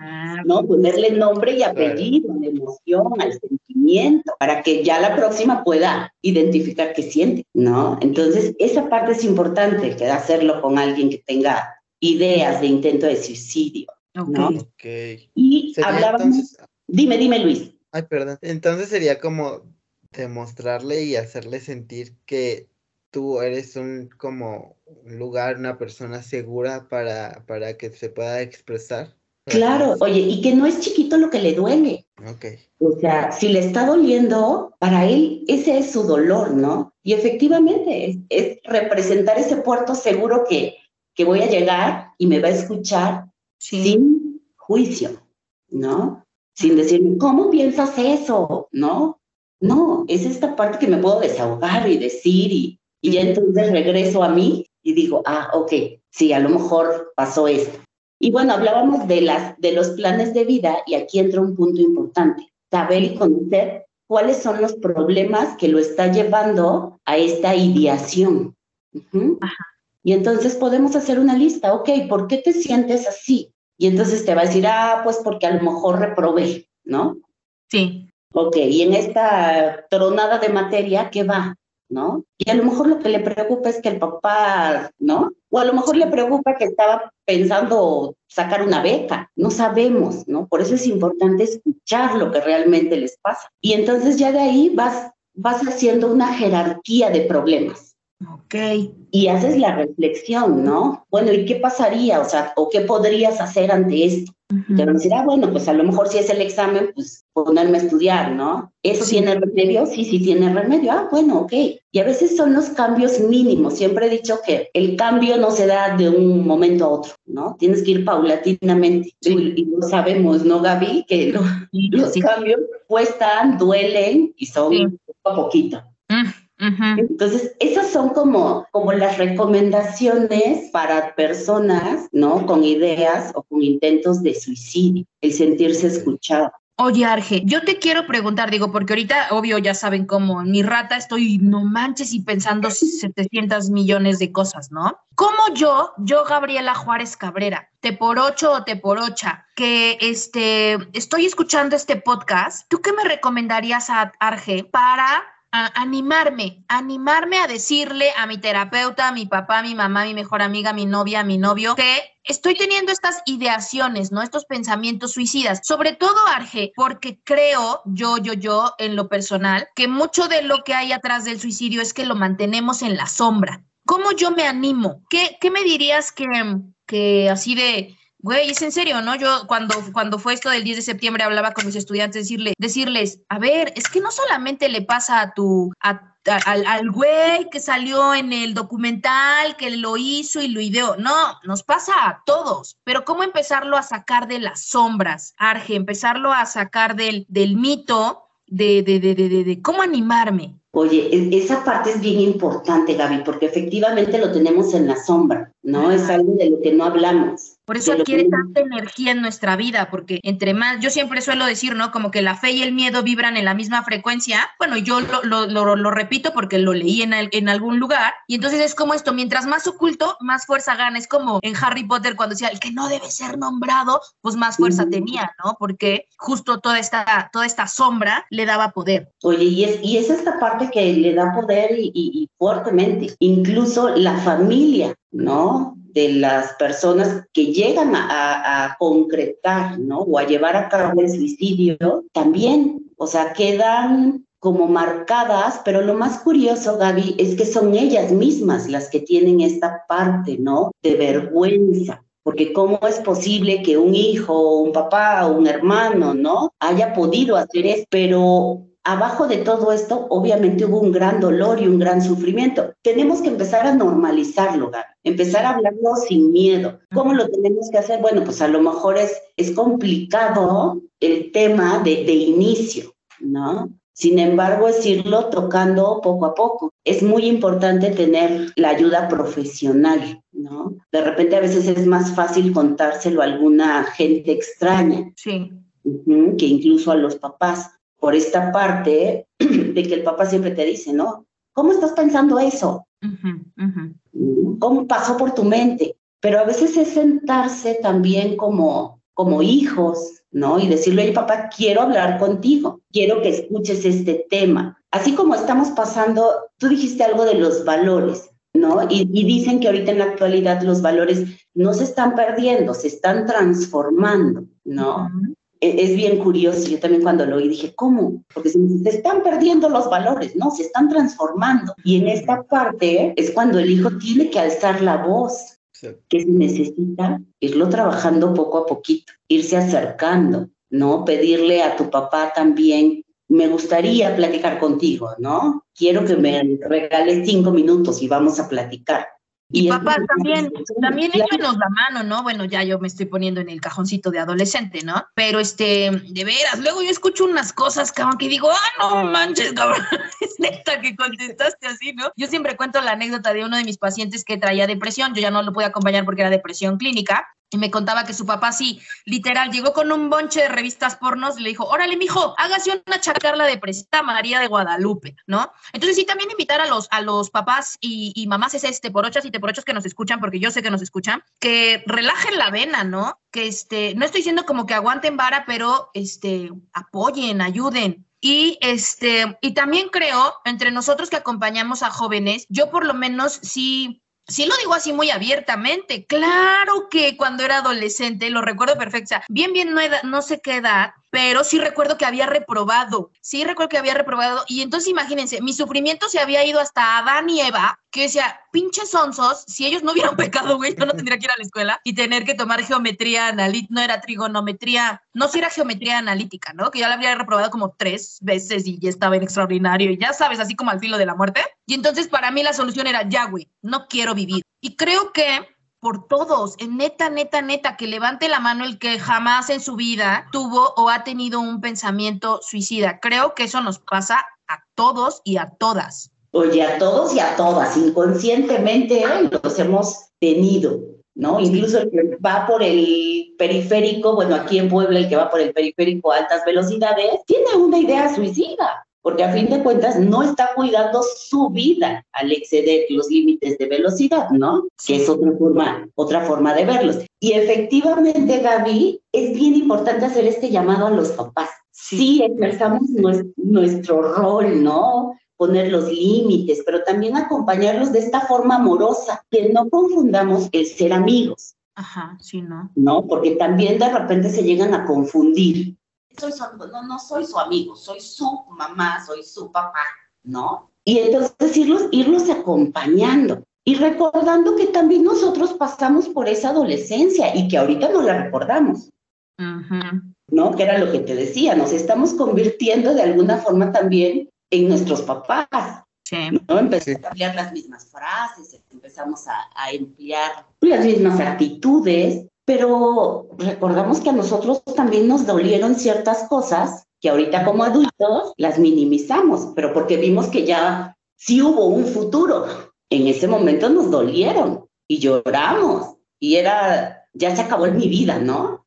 Ah, ¿no? Ponerle nombre y apellido, la emoción, al sentimiento, para que ya la próxima pueda identificar qué siente, ¿no? Entonces, esa parte es importante, que hacerlo con alguien que tenga ideas de intento de suicidio, ¿no? Ok. Y hablábamos, entonces- dime, dime Luis, Ay, perdón. Entonces sería como demostrarle y hacerle sentir que tú eres un como un lugar, una persona segura para, para que se pueda expresar. Claro, oye, y que no es chiquito lo que le duele, Ok. O sea, si le está doliendo, para él ese es su dolor, ¿no? Y efectivamente es, es representar ese puerto seguro que, que voy a llegar y me va a escuchar sí. sin juicio, ¿no? Sin decirme, ¿cómo piensas eso? ¿No? No, es esta parte que me puedo desahogar y decir y, y ya entonces regreso a mí y digo, ah, ok, sí, a lo mejor pasó esto. Y bueno, hablábamos de, las, de los planes de vida y aquí entra un punto importante, saber y conocer cuáles son los problemas que lo está llevando a esta ideación. Ajá. Y entonces podemos hacer una lista, ok, ¿por qué te sientes así? Y entonces te va a decir, ah, pues porque a lo mejor reprobé, ¿no? Sí. Ok, y en esta tronada de materia, ¿qué va? ¿No? Y a lo mejor lo que le preocupa es que el papá, ¿no? O a lo mejor le preocupa que estaba pensando sacar una beca, no sabemos, ¿no? Por eso es importante escuchar lo que realmente les pasa. Y entonces ya de ahí vas, vas haciendo una jerarquía de problemas Ok. y haces la reflexión, ¿no? Bueno, ¿y qué pasaría? O sea, ¿o qué podrías hacer ante esto? Ujú. Te van a decir, ah, bueno, pues a lo mejor si es el examen, pues ponerme a estudiar, ¿no? ¿Eso Sí. tiene remedio? Sí, sí tiene remedio. Ah, bueno, ok. Y a veces son los cambios mínimos. Siempre he dicho que el cambio no se da de un momento a otro, ¿no? Tienes que ir paulatinamente. Sí. Y, y lo sabemos, ¿no, Gaby? Que lo- Sí, los cambios cuestan, duelen y son poco a poquito. Mm, Entonces, esas son como, como las recomendaciones para personas, ¿no? Con ideas o con intentos de suicidio, el sentirse escuchado. Oye, Arge, yo te quiero preguntar, digo, porque ahorita, obvio, ya saben cómo, en mi rata estoy, no manches, y pensando 700 millones de cosas, ¿no? Como yo, yo, Gabriela Juárez Cabrera, te por ocho o te por ocha, que este, estoy escuchando este podcast, ¿tú qué me recomendarías a Arge para a animarme, animarme a decirle a mi terapeuta, a mi papá, a mi mamá, a mi mejor amiga, a mi novia, a mi novio, que estoy teniendo estas ideaciones, ¿no? Estos pensamientos suicidas. Sobre todo, Arge, porque creo, yo, yo, yo, en lo personal, que mucho de lo que hay atrás del suicidio es que lo mantenemos en la sombra. ¿Cómo yo me animo? ¿Qué, qué me dirías que, que así de, Güey, es en serio, ¿no? Yo cuando, cuando fue esto del 10 de septiembre hablaba con mis estudiantes, decirle, decirles, a ver, es que no solamente le pasa a tu, a- a- al, al güey que salió en el documental, que lo hizo y lo ideó, no, nos pasa a todos, pero ¿cómo empezarlo a sacar de las sombras, Arge? Empezarlo a sacar del, del mito de, de, de, de, de, cómo animarme. Oye, esa parte es bien importante, Gaby, porque efectivamente lo tenemos en la sombra, ¿no? Es algo de lo que no hablamos. Por eso adquiere tanta energía en nuestra vida, porque entre más, yo siempre suelo decir, ¿no? Como que la fe y el miedo vibran en la misma frecuencia. Bueno, yo lo, lo, lo, lo repito porque lo leí en, el, en algún lugar. Y entonces es como esto, mientras más oculto, más fuerza gana. Es como en Harry Potter cuando decía, el que no debe ser nombrado, pues más fuerza tenía, ¿no? Porque justo toda esta, toda esta sombra le daba poder. Oye, y es, y es esta parte que le da poder y, y, y fuertemente. Incluso la familia, ¿no? De las personas que llegan a, a, concretar, ¿no? O a llevar a cabo el suicidio, también, o sea, quedan como marcadas, pero lo más curioso, Gaby, es que son ellas mismas las que tienen esta parte, ¿no? De vergüenza. Porque cómo es posible que un hijo, un papá, un hermano, ¿no? Haya podido hacer eso, pero abajo de todo esto, obviamente hubo un gran dolor y un gran sufrimiento. Tenemos que empezar a normalizarlo, Gaby, empezar a hablarlo sin miedo. ¿Cómo lo tenemos que hacer? Bueno, pues a lo mejor es, es complicado el tema de, de inicio, ¿no? Sin embargo, es irlo tocando poco a poco. Es muy importante tener la ayuda profesional, ¿no? De repente a veces es más fácil contárselo a alguna gente extraña. Sí. Uh -huh, que incluso a los papás por esta parte [clears throat] de que el papá siempre te dice, ¿no? ¿Cómo estás pensando eso? Uh -huh, uh -huh. ¿Cómo pasó por tu mente? Pero a veces es sentarse también como, como hijos, ¿no? Y decirle, oye, papá, quiero hablar contigo, quiero que escuches este tema. Así como estamos pasando, tú dijiste algo de los valores, ¿no? Y, y dicen que ahorita en la actualidad los valores no se están perdiendo, se están transformando, ¿no? Uh -huh es bien curioso, yo también cuando lo oí dije, ¿cómo? Porque se, se, están perdiendo los valores, ¿no? Se están transformando. Y en esta parte es cuando el hijo tiene que alzar la voz, sí. que se necesita irlo trabajando poco a poquito, irse acercando, ¿no? Pedirle a tu papá también, me gustaría platicar contigo, ¿no? Quiero que me regales cinco minutos y vamos a platicar. Y, y papá también, también échenos la mano, ¿no? Bueno, ya yo me estoy poniendo en el cajoncito de adolescente, ¿no? Pero este, de veras, luego yo escucho unas cosas, cabrón, que digo, ah, no manches, [laughs] cabrón, es neta que contestaste así, ¿no? Yo siempre cuento la anécdota de uno de mis pacientes que traía depresión, yo ya no lo pude acompañar porque era depresión clínica, y me contaba que su papá sí, literal, llegó con un bonche de revistas pornos y le dijo, órale, mijo, hágase una charla de presita María de Guadalupe, ¿no? Entonces sí, también invitar a los, a los papás y, y mamás es este, por ochas y te por ochos que nos escuchan, porque yo sé que nos escuchan, que relajen la vena, ¿no? Que este, no estoy diciendo como que aguanten vara, pero este, apoyen, ayuden, y este, y también creo, entre nosotros que acompañamos a jóvenes, yo por lo menos sí Sí lo digo así muy abiertamente. Claro que cuando era adolescente, lo recuerdo perfecto. Bien, bien, no, edad, no sé qué edad, pero sí recuerdo que había reprobado. Sí recuerdo que había reprobado. Y entonces imagínense, mi sufrimiento se había ido hasta Adán y Eva, que decía, pinches sonsos, si ellos no hubieran [laughs] pecado, güey, yo no tendría que ir a la escuela y tener que tomar geometría analítica, no era trigonometría, no si era geometría analítica, ¿no? Que ya la había reprobado como tres veces y ya estaba en extraordinario y ya sabes, así como al filo de la muerte. Y entonces para mí la solución era, ya, güey, no quiero vivir. Y creo que por todos, en neta, neta, neta, que levante la mano el que jamás en su vida tuvo o ha tenido un pensamiento suicida. Creo que eso nos pasa a todos y a todas. Oye, a todos y a todas, inconscientemente los hemos tenido, ¿no? Incluso el que va por el periférico, bueno, aquí en Puebla el que va por el periférico a altas velocidades, tiene una idea suicida porque a fin de cuentas no está cuidando su vida al exceder los límites de velocidad, ¿no? Que es otra forma, otra forma de verlos. Y efectivamente, Gaby, es bien importante hacer este llamado a los papás. Sí, ejerzamos nuestro rol, ¿no? Poner los límites, pero también acompañarlos de esta forma amorosa, que no confundamos el ser amigos. Ajá, sí, ¿no? No, porque también de repente se llegan a confundir soy su, no, no soy su amigo, soy su mamá, soy su papá, ¿no? Y entonces irlos, irlos acompañando y recordando que también nosotros pasamos por esa adolescencia y que ahorita no la recordamos. Uh -huh. ¿No? Que era lo que te decía, nos estamos convirtiendo de alguna forma también en nuestros papás. Sí. ¿no? Empezamos a emplear las mismas frases, empezamos a, a emplear las mismas actitudes, pero recordamos que a nosotros también nos dolieron ciertas cosas que ahorita como adultos las minimizamos, pero porque vimos que ya sí hubo un futuro. En ese momento nos dolieron y lloramos y era ya se acabó en mi vida, ¿no?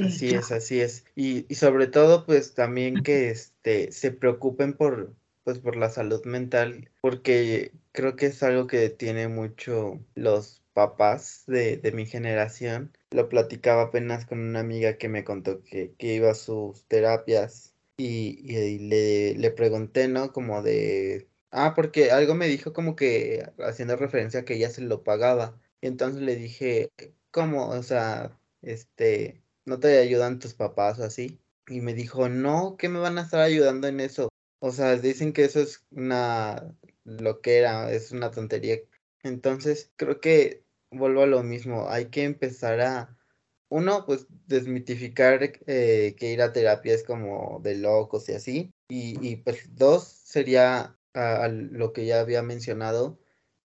Así es, así es. Y, y sobre todo, pues también que este, se preocupen por, pues, por la salud mental, porque creo que es algo que tiene mucho los papás de, de, mi generación. Lo platicaba apenas con una amiga que me contó que, que iba a sus terapias y, y, le, le pregunté, ¿no? Como de... Ah, porque algo me dijo como que haciendo referencia a que ella se lo pagaba. Y entonces le dije, ¿cómo? O sea, este, ¿no te ayudan tus papás o así? Y me dijo, no, ¿qué me van a estar ayudando en eso? O sea, dicen que eso es una loquera, es una tontería. Entonces, creo que vuelvo a lo mismo, hay que empezar a, uno, pues desmitificar eh, que ir a terapia es como de locos y así. Y, y pues dos, sería a, lo que ya había mencionado,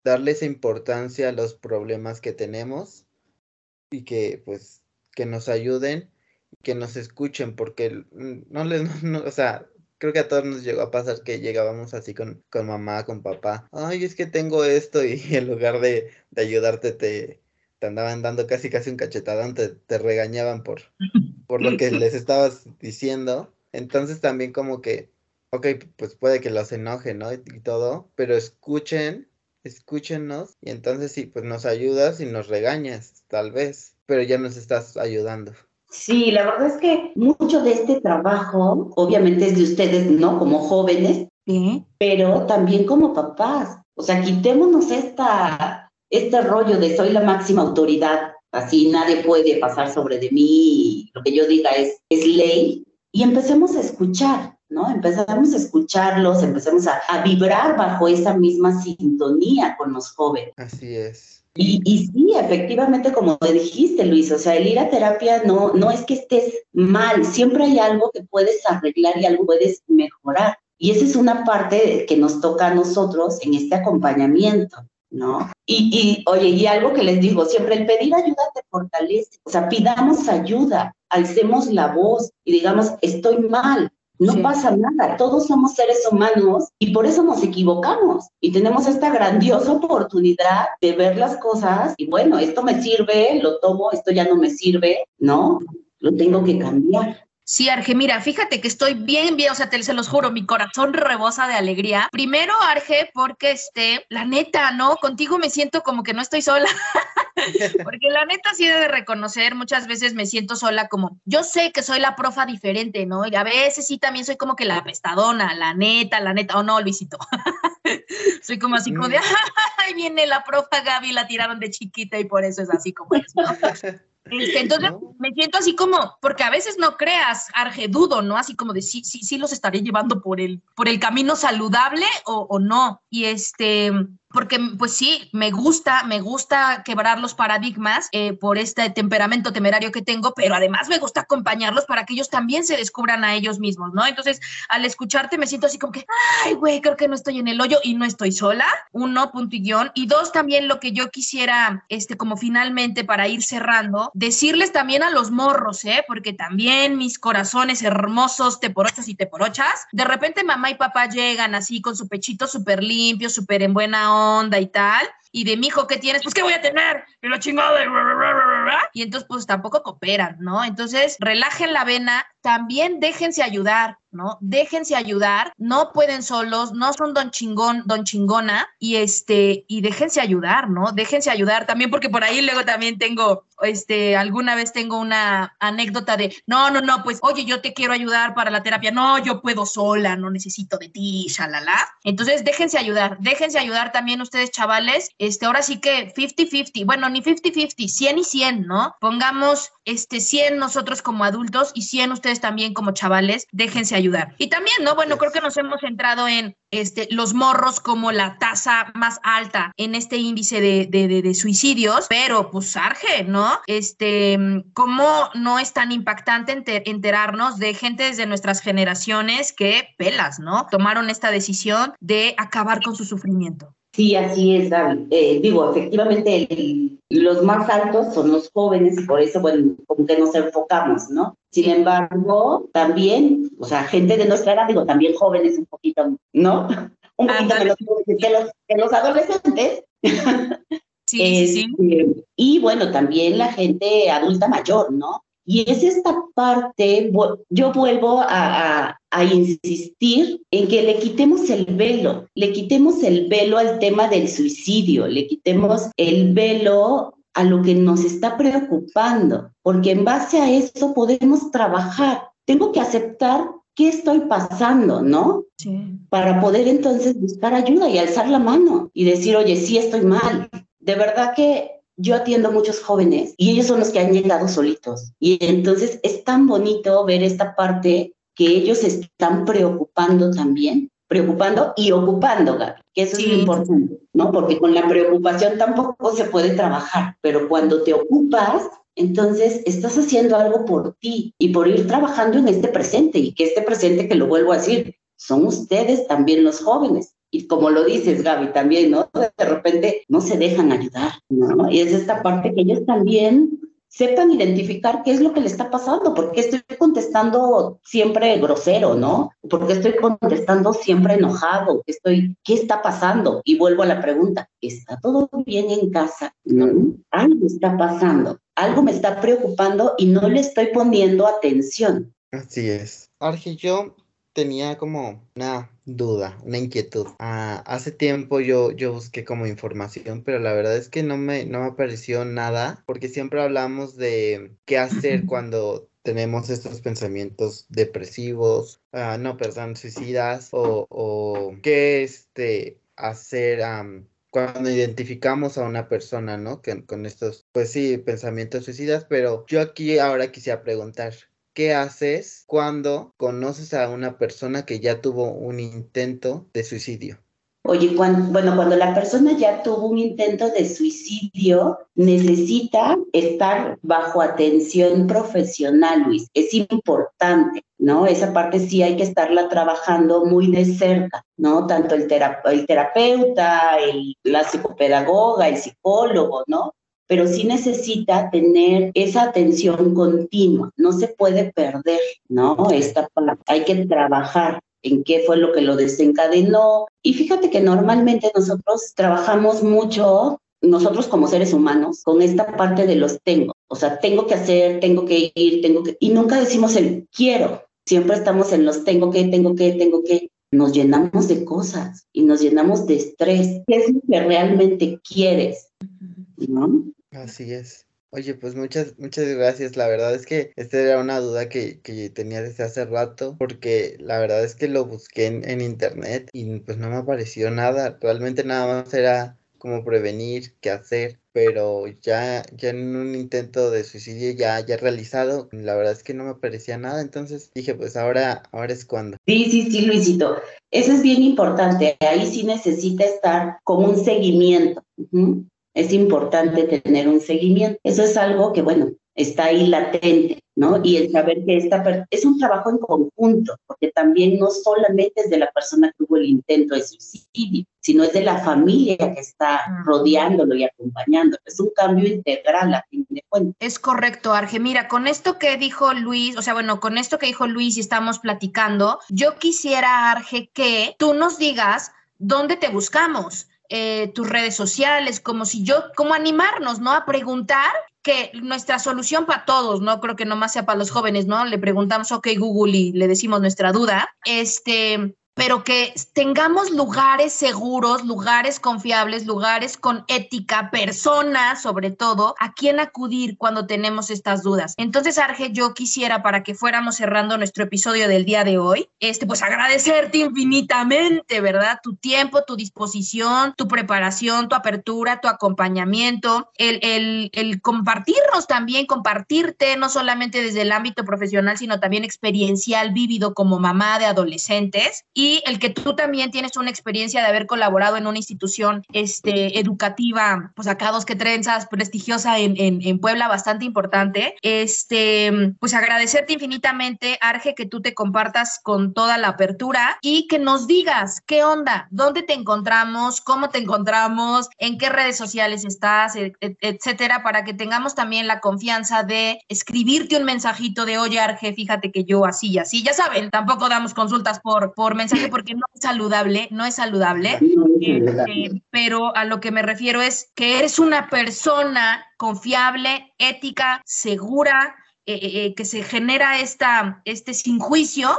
darle esa importancia a los problemas que tenemos y que pues que nos ayuden, que nos escuchen, porque no les, [laughs] no, o sea, creo que a todos nos llegó a pasar que llegábamos así con, con mamá, con papá, ay, es que tengo esto [laughs] y en lugar de, de ayudarte te, te andaban dando casi casi un cachetadón, te, te regañaban por, por lo que les estabas diciendo. Entonces también como que, ok, pues puede que los enoje, ¿no? Y todo, pero escuchen, escúchenos y entonces sí, pues nos ayudas y nos regañas, tal vez, pero ya nos estás ayudando. Sí, la verdad es que mucho de este trabajo, obviamente es de ustedes, ¿no? Como jóvenes, ¿Sí? pero también como papás. O sea, quitémonos esta, este rollo de soy la máxima autoridad, así nadie puede pasar sobre de mí, lo que yo diga es, es ley, y empecemos a escuchar, ¿no? Empezamos a escucharlos, empezamos a, a vibrar bajo esa misma sintonía con los jóvenes. Así es. Y, y, sí, efectivamente, como dijiste, Luis, o sea, el ir a terapia no, no es que estés mal, siempre hay algo que puedes arreglar y algo puedes mejorar. Y esa es una parte que nos toca a nosotros en este acompañamiento, ¿no? Y, y oye, y algo que les digo, siempre el pedir ayuda te fortalece, o sea, pidamos ayuda, alcemos la voz y digamos, estoy mal, no sí. pasa nada, todos somos seres humanos y por eso nos equivocamos y tenemos esta grandiosa oportunidad de ver las cosas y bueno, esto me sirve, lo tomo, esto ya no me sirve, ¿no? Lo tengo que cambiar. Sí, Arge, mira, fíjate que estoy bien, bien, o sea, te se los juro, mi corazón rebosa de alegría. Primero, Arge, porque este, la neta, ¿no? Contigo me siento como que no estoy sola. [laughs] [laughs] porque la neta sí debe reconocer, muchas veces me siento sola como, yo sé que soy la profa diferente, ¿no? Y a veces sí también soy como que la apestadona, la neta, la neta, o oh, no, Luisito. [laughs] soy como así como de, [laughs] ay, viene la profa Gaby, la tiraron de chiquita y por eso es así como es, ¿no? Este, entonces ¿No? me siento así como, porque a veces no creas, Arge, dudo, ¿no? Así como de sí, sí, sí los estaré llevando por el, por el camino saludable o, o no. Y este, porque pues sí, me gusta, me gusta quebrar los paradigmas eh, por este temperamento temerario que tengo, pero además me gusta acompañarlos para que ellos también se descubran a ellos mismos, ¿no? Entonces, al escucharte me siento así como que, ay, güey, creo que no estoy en el hoyo y no estoy sola, uno, punto y dos, también lo que yo quisiera, este, como finalmente para ir cerrando, decirles también a los morros, ¿eh? Porque también mis corazones hermosos, teporochas y teporochas, de repente mamá y papá llegan así con su pechito súper limpio, súper en buena onda, onda y tal, y de mi hijo, ¿qué tienes? Pues, ¿qué voy a tener? Y lo chingado de... Y entonces, pues, tampoco cooperan, ¿no? Entonces, relajen la vena, también déjense ayudar, ¿no? Déjense ayudar, no pueden solos, no son don chingón, don chingona, y este, y déjense ayudar, ¿no? Déjense ayudar también, porque por ahí luego también tengo, este, alguna vez tengo una anécdota de, no, no, no, pues, oye, yo te quiero ayudar para la terapia, no, yo puedo sola, no necesito de ti, shalala. Entonces, déjense ayudar, déjense ayudar también ustedes, chavales, este, ahora sí que 50-50, bueno, ni 50-50, 100 y 100, ¿no? Pongamos, este, 100 nosotros como adultos y 100 ustedes también como chavales, déjense ayudar. Y también, ¿no? Bueno, creo que nos hemos centrado en este, los morros como la tasa más alta en este índice de, de, suicidios, pero pues Arge, ¿no? Este, ¿cómo no es tan impactante enter, enterarnos de gente desde nuestras generaciones que pelas, ¿no? Tomaron esta decisión de acabar con su sufrimiento. Sí, así es, Gaby. Eh, digo, efectivamente, el, los más altos son los jóvenes y por eso, bueno, como que nos enfocamos, ¿no? Sin embargo, también, o sea, gente de nuestra edad, digo, también jóvenes un poquito, ¿no? [laughs] Un poquito menos que los, que los adolescentes. Sí, sí, sí. [laughs] Este, y bueno, también la gente adulta mayor, ¿no? Y es esta parte, yo vuelvo a, a, insistir en que le quitemos el velo, le quitemos el velo al tema del suicidio, le quitemos el velo a lo que nos está preocupando, porque en base a eso podemos trabajar. Tengo que aceptar qué estoy pasando, ¿no? Sí. Para poder entonces buscar ayuda y alzar la mano y decir, oye, sí estoy mal. De verdad que yo atiendo muchos jóvenes y ellos son los que han llegado solitos. Y entonces es tan bonito ver esta parte que ellos están preocupando también, preocupando y ocupando, Gaby, que eso es lo importante, ¿no? Porque con la preocupación tampoco se puede trabajar, pero cuando te ocupas, entonces estás haciendo algo por ti y por ir trabajando en este presente y que este presente, que lo vuelvo a decir, son ustedes también los jóvenes y como lo dices, Gaby, también, ¿no? De repente no se dejan ayudar, ¿no? Y es esta parte que ellos también sepan identificar qué es lo que le está pasando, porque estoy contestando siempre grosero, ¿no? Porque estoy contestando siempre enojado, estoy, ¿qué está pasando? Y vuelvo a la pregunta, ¿está todo bien en casa? No, algo está pasando, algo me está preocupando y no le estoy poniendo atención. Así es. Arge, yo tenía como una duda, una inquietud. Ah, hace tiempo yo, yo busqué como información, pero la verdad es que no me, no me apareció nada, porque siempre hablamos de qué hacer cuando tenemos estos pensamientos depresivos, ah, no, perdón, suicidas, o, o qué este, hacer cuando identificamos a una persona, ¿no? Que, con estos, pues sí, pensamientos suicidas, pero yo aquí ahora quisiera preguntar, ¿Qué haces cuando conoces a una persona que ya tuvo un intento de suicidio? Oye, cuando, bueno, cuando la persona ya tuvo un intento de suicidio, necesita estar bajo atención profesional, Luis. Es importante, ¿no? Esa parte sí hay que estarla trabajando muy de cerca, ¿no? Tanto el, el terapeuta, la psicopedagoga, el psicólogo, ¿no? Pero sí necesita tener esa atención continua, no se puede perder, ¿no? Esta hay que trabajar en qué fue lo que lo desencadenó. Y fíjate que normalmente nosotros trabajamos mucho, nosotros como seres humanos, con esta parte de los tengo. O sea, tengo que hacer, tengo que ir, tengo que... Y nunca decimos el quiero. Siempre estamos en los tengo que, tengo que, tengo que. Nos llenamos de cosas y nos llenamos de estrés. ¿Qué es lo que realmente quieres? ¿No? Así es. Oye, pues muchas, muchas gracias. La verdad es que esta era una duda que, que tenía desde hace rato, porque la verdad es que lo busqué en, internet y pues no me apareció nada. Realmente nada más era como prevenir, qué hacer, pero ya, ya en un intento de suicidio ya, ya realizado, la verdad es que no me aparecía nada, entonces dije, pues ahora, ahora es cuando. Sí, sí, sí, Luisito. Eso es bien importante. Ahí sí necesita estar con un seguimiento es importante tener un seguimiento. Eso es algo que, bueno, está ahí latente, ¿no? Y el saber que esta es un trabajo en conjunto, porque también no solamente es de la persona que tuvo el intento de suicidio, sino es de la familia que está rodeándolo y acompañándolo. Es un cambio integral a fin de cuentas. Es correcto, Arge. Mira, con esto que dijo Luis, o sea, bueno, con esto que dijo Luis y estamos platicando, yo quisiera, Arge, que tú nos digas dónde te buscamos eh, tus redes sociales, como si yo, como animarnos, ¿no? A preguntar que nuestra solución para todos, no creo que nomás sea para los jóvenes, ¿no? Le preguntamos, ok, Google, y le decimos nuestra duda. Este, pero que tengamos lugares seguros, lugares confiables, lugares con ética, personas sobre todo, a quien acudir cuando tenemos estas dudas. Entonces, Arge, yo quisiera para que fuéramos cerrando nuestro episodio del día de hoy, este, pues agradecerte infinitamente, ¿verdad? Tu tiempo, tu disposición, tu preparación, tu apertura, tu acompañamiento, el, el, el compartirnos también, compartirte no solamente desde el ámbito profesional, sino también experiencial, vívido como mamá de adolescentes y el que tú también tienes una experiencia de haber colaborado en una institución este, educativa, pues acá dos que trenzas, prestigiosa en, en, Puebla, bastante importante. Este, pues agradecerte infinitamente, Arge, que tú te compartas con toda la apertura y que nos digas qué onda, dónde te encontramos, cómo te encontramos, en qué redes sociales estás, etcétera, para que tengamos también la confianza de escribirte un mensajito de, oye, Arge, fíjate que yo así y así. Ya saben, tampoco damos consultas por, por mensaje mensaje porque no es saludable, no es saludable. Este, pero a lo que me refiero es que eres una persona confiable, ética, segura, eh, eh, eh, que se genera esta, este sin juicio.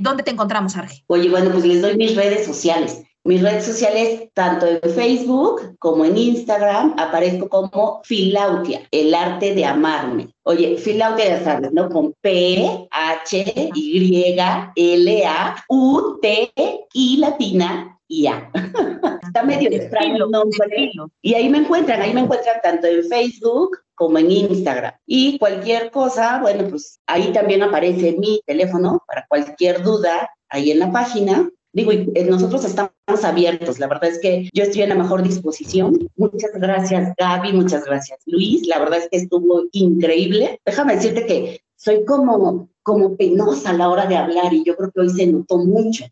¿Dónde te encontramos, Arge? Oye, bueno, pues les doy mis redes sociales. Mis redes sociales, tanto en Facebook como en Instagram, aparezco como Filautia, el arte de amarme. Oye, Filautia ya sabes, ¿no? Con P, H, Y, L, A, U, T, I latina y A. [laughs] Está medio extraño el nombre. Y ahí me encuentran, ahí me encuentran tanto en Facebook como en Instagram. Y cualquier cosa, bueno, pues ahí también aparece mi teléfono para cualquier duda ahí en la página. Digo, eh, nosotros estamos abiertos, la verdad es que yo estoy en la mejor disposición. Muchas gracias Gaby, muchas gracias Luis, la verdad es que estuvo increíble. Déjame decirte que soy como, como penosa a la hora de hablar y yo creo que hoy se notó mucho.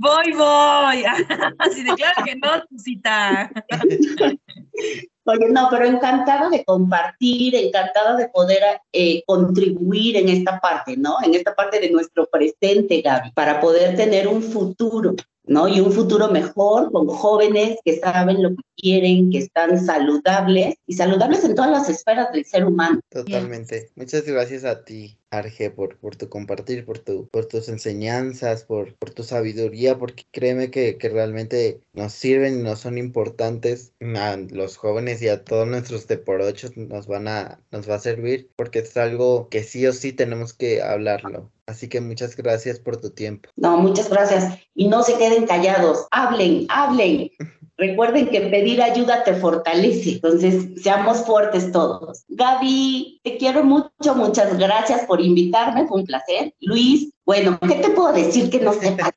Voy, voy. [laughs] Así de claro que no, cita. [laughs] Oye, no, pero encantada de compartir, encantada de poder eh, contribuir en esta parte, ¿no? En esta parte de nuestro presente, Gaby, para poder tener un futuro, ¿no? Y un futuro mejor con jóvenes que saben lo que quieren, que están saludables y saludables en todas las esferas del ser humano. Totalmente. Muchas gracias a ti, Arge, por, por tu compartir, por, tu, por tus enseñanzas, por, por tu sabiduría, porque créeme que, que realmente nos sirven y nos son importantes a los jóvenes y a todos nuestros de por ocho nos van a, nos va a servir, porque es algo que sí o sí tenemos que hablarlo. Así que muchas gracias por tu tiempo. No, muchas gracias. Y no se queden callados, hablen, hablen. [laughs] Recuerden que pedir ayuda te fortalece, entonces seamos fuertes todos. Gaby, te quiero mucho, muchas gracias por invitarme, fue un placer. Luis, bueno, ¿qué te puedo decir que no sepas?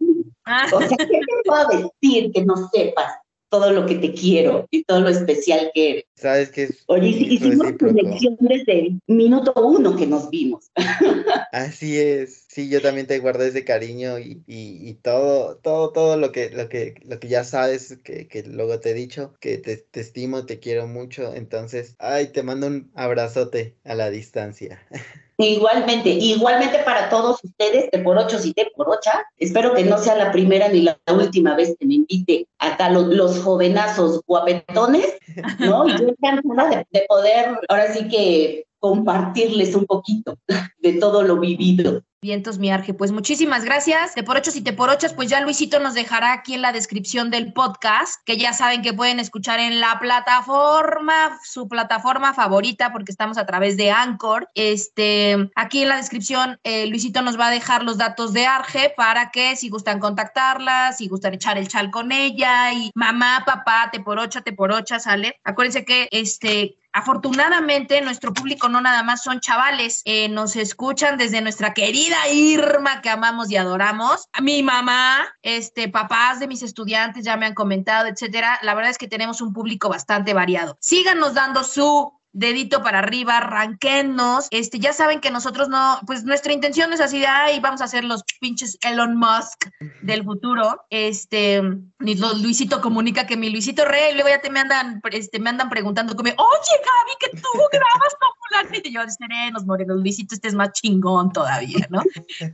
O sea, ¿qué te puedo decir que no sepas? todo lo que te quiero y todo lo especial que eres. Sabes que Oye, hicimos conexión desde el minuto uno que nos vimos. [laughs] Así es. Sí, yo también te guardo ese cariño y, y, todo, todo, todo lo que, lo que, lo que ya sabes, que, que luego te he dicho, que te, te, estimo, te quiero mucho. Entonces, ay, te mando un abrazote a la distancia. [laughs] Igualmente, igualmente para todos ustedes, te por ocho y te por ocha. Espero que no sea la primera ni la última vez que me invite acá los, los jovenazos guapetones, ¿no? Y yo encantada de, de poder, ahora sí que compartirles un poquito de todo lo vivido. Vientos, mi Arge. Pues muchísimas gracias. De por ochos y te por ochas, pues ya Luisito nos dejará aquí en la descripción del podcast, que ya saben que pueden escuchar en la plataforma, su plataforma favorita, porque estamos a través de Anchor. Este, aquí en la descripción, eh, Luisito nos va a dejar los datos de Arge para que si gustan contactarla, si gustan echar el chal con ella y mamá, papá, te por ocho, te por ocha, sale. Acuérdense que este Afortunadamente, nuestro público no nada más son chavales, eh, nos escuchan desde nuestra querida Irma que amamos y adoramos, a mi mamá, este, papás de mis estudiantes ya me han comentado, etcétera. La verdad es que tenemos un público bastante variado. Síganos dando su dedito para arriba, arranquenos. Este, ya saben que nosotros no, pues nuestra intención es así de, ay, vamos a ser los pinches Elon Musk del futuro. Este, ni Luisito comunica que mi Luisito Rey, luego ya te me andan, este, me andan preguntando como, oye, Gaby, que tú grabas como y yo, serenos, morenos, Luisito, este es más chingón todavía, ¿no?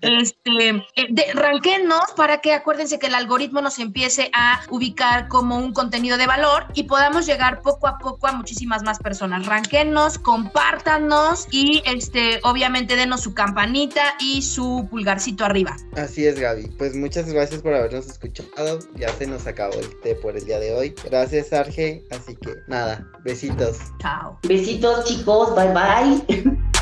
Este, eh, de, arranquenos para que acuérdense que el algoritmo nos empiece a ubicar como un contenido de valor y podamos llegar poco a poco a muchísimas más personas. Ranquenos, compártanos y este, obviamente denos su campanita y su pulgarcito arriba. Así es, Gaby. Pues muchas gracias por habernos escuchado. Ya se nos acabó el té por el día de hoy. Gracias, Arge. Así que nada, besitos. Chao. Besitos, chicos. Bye bye. [laughs]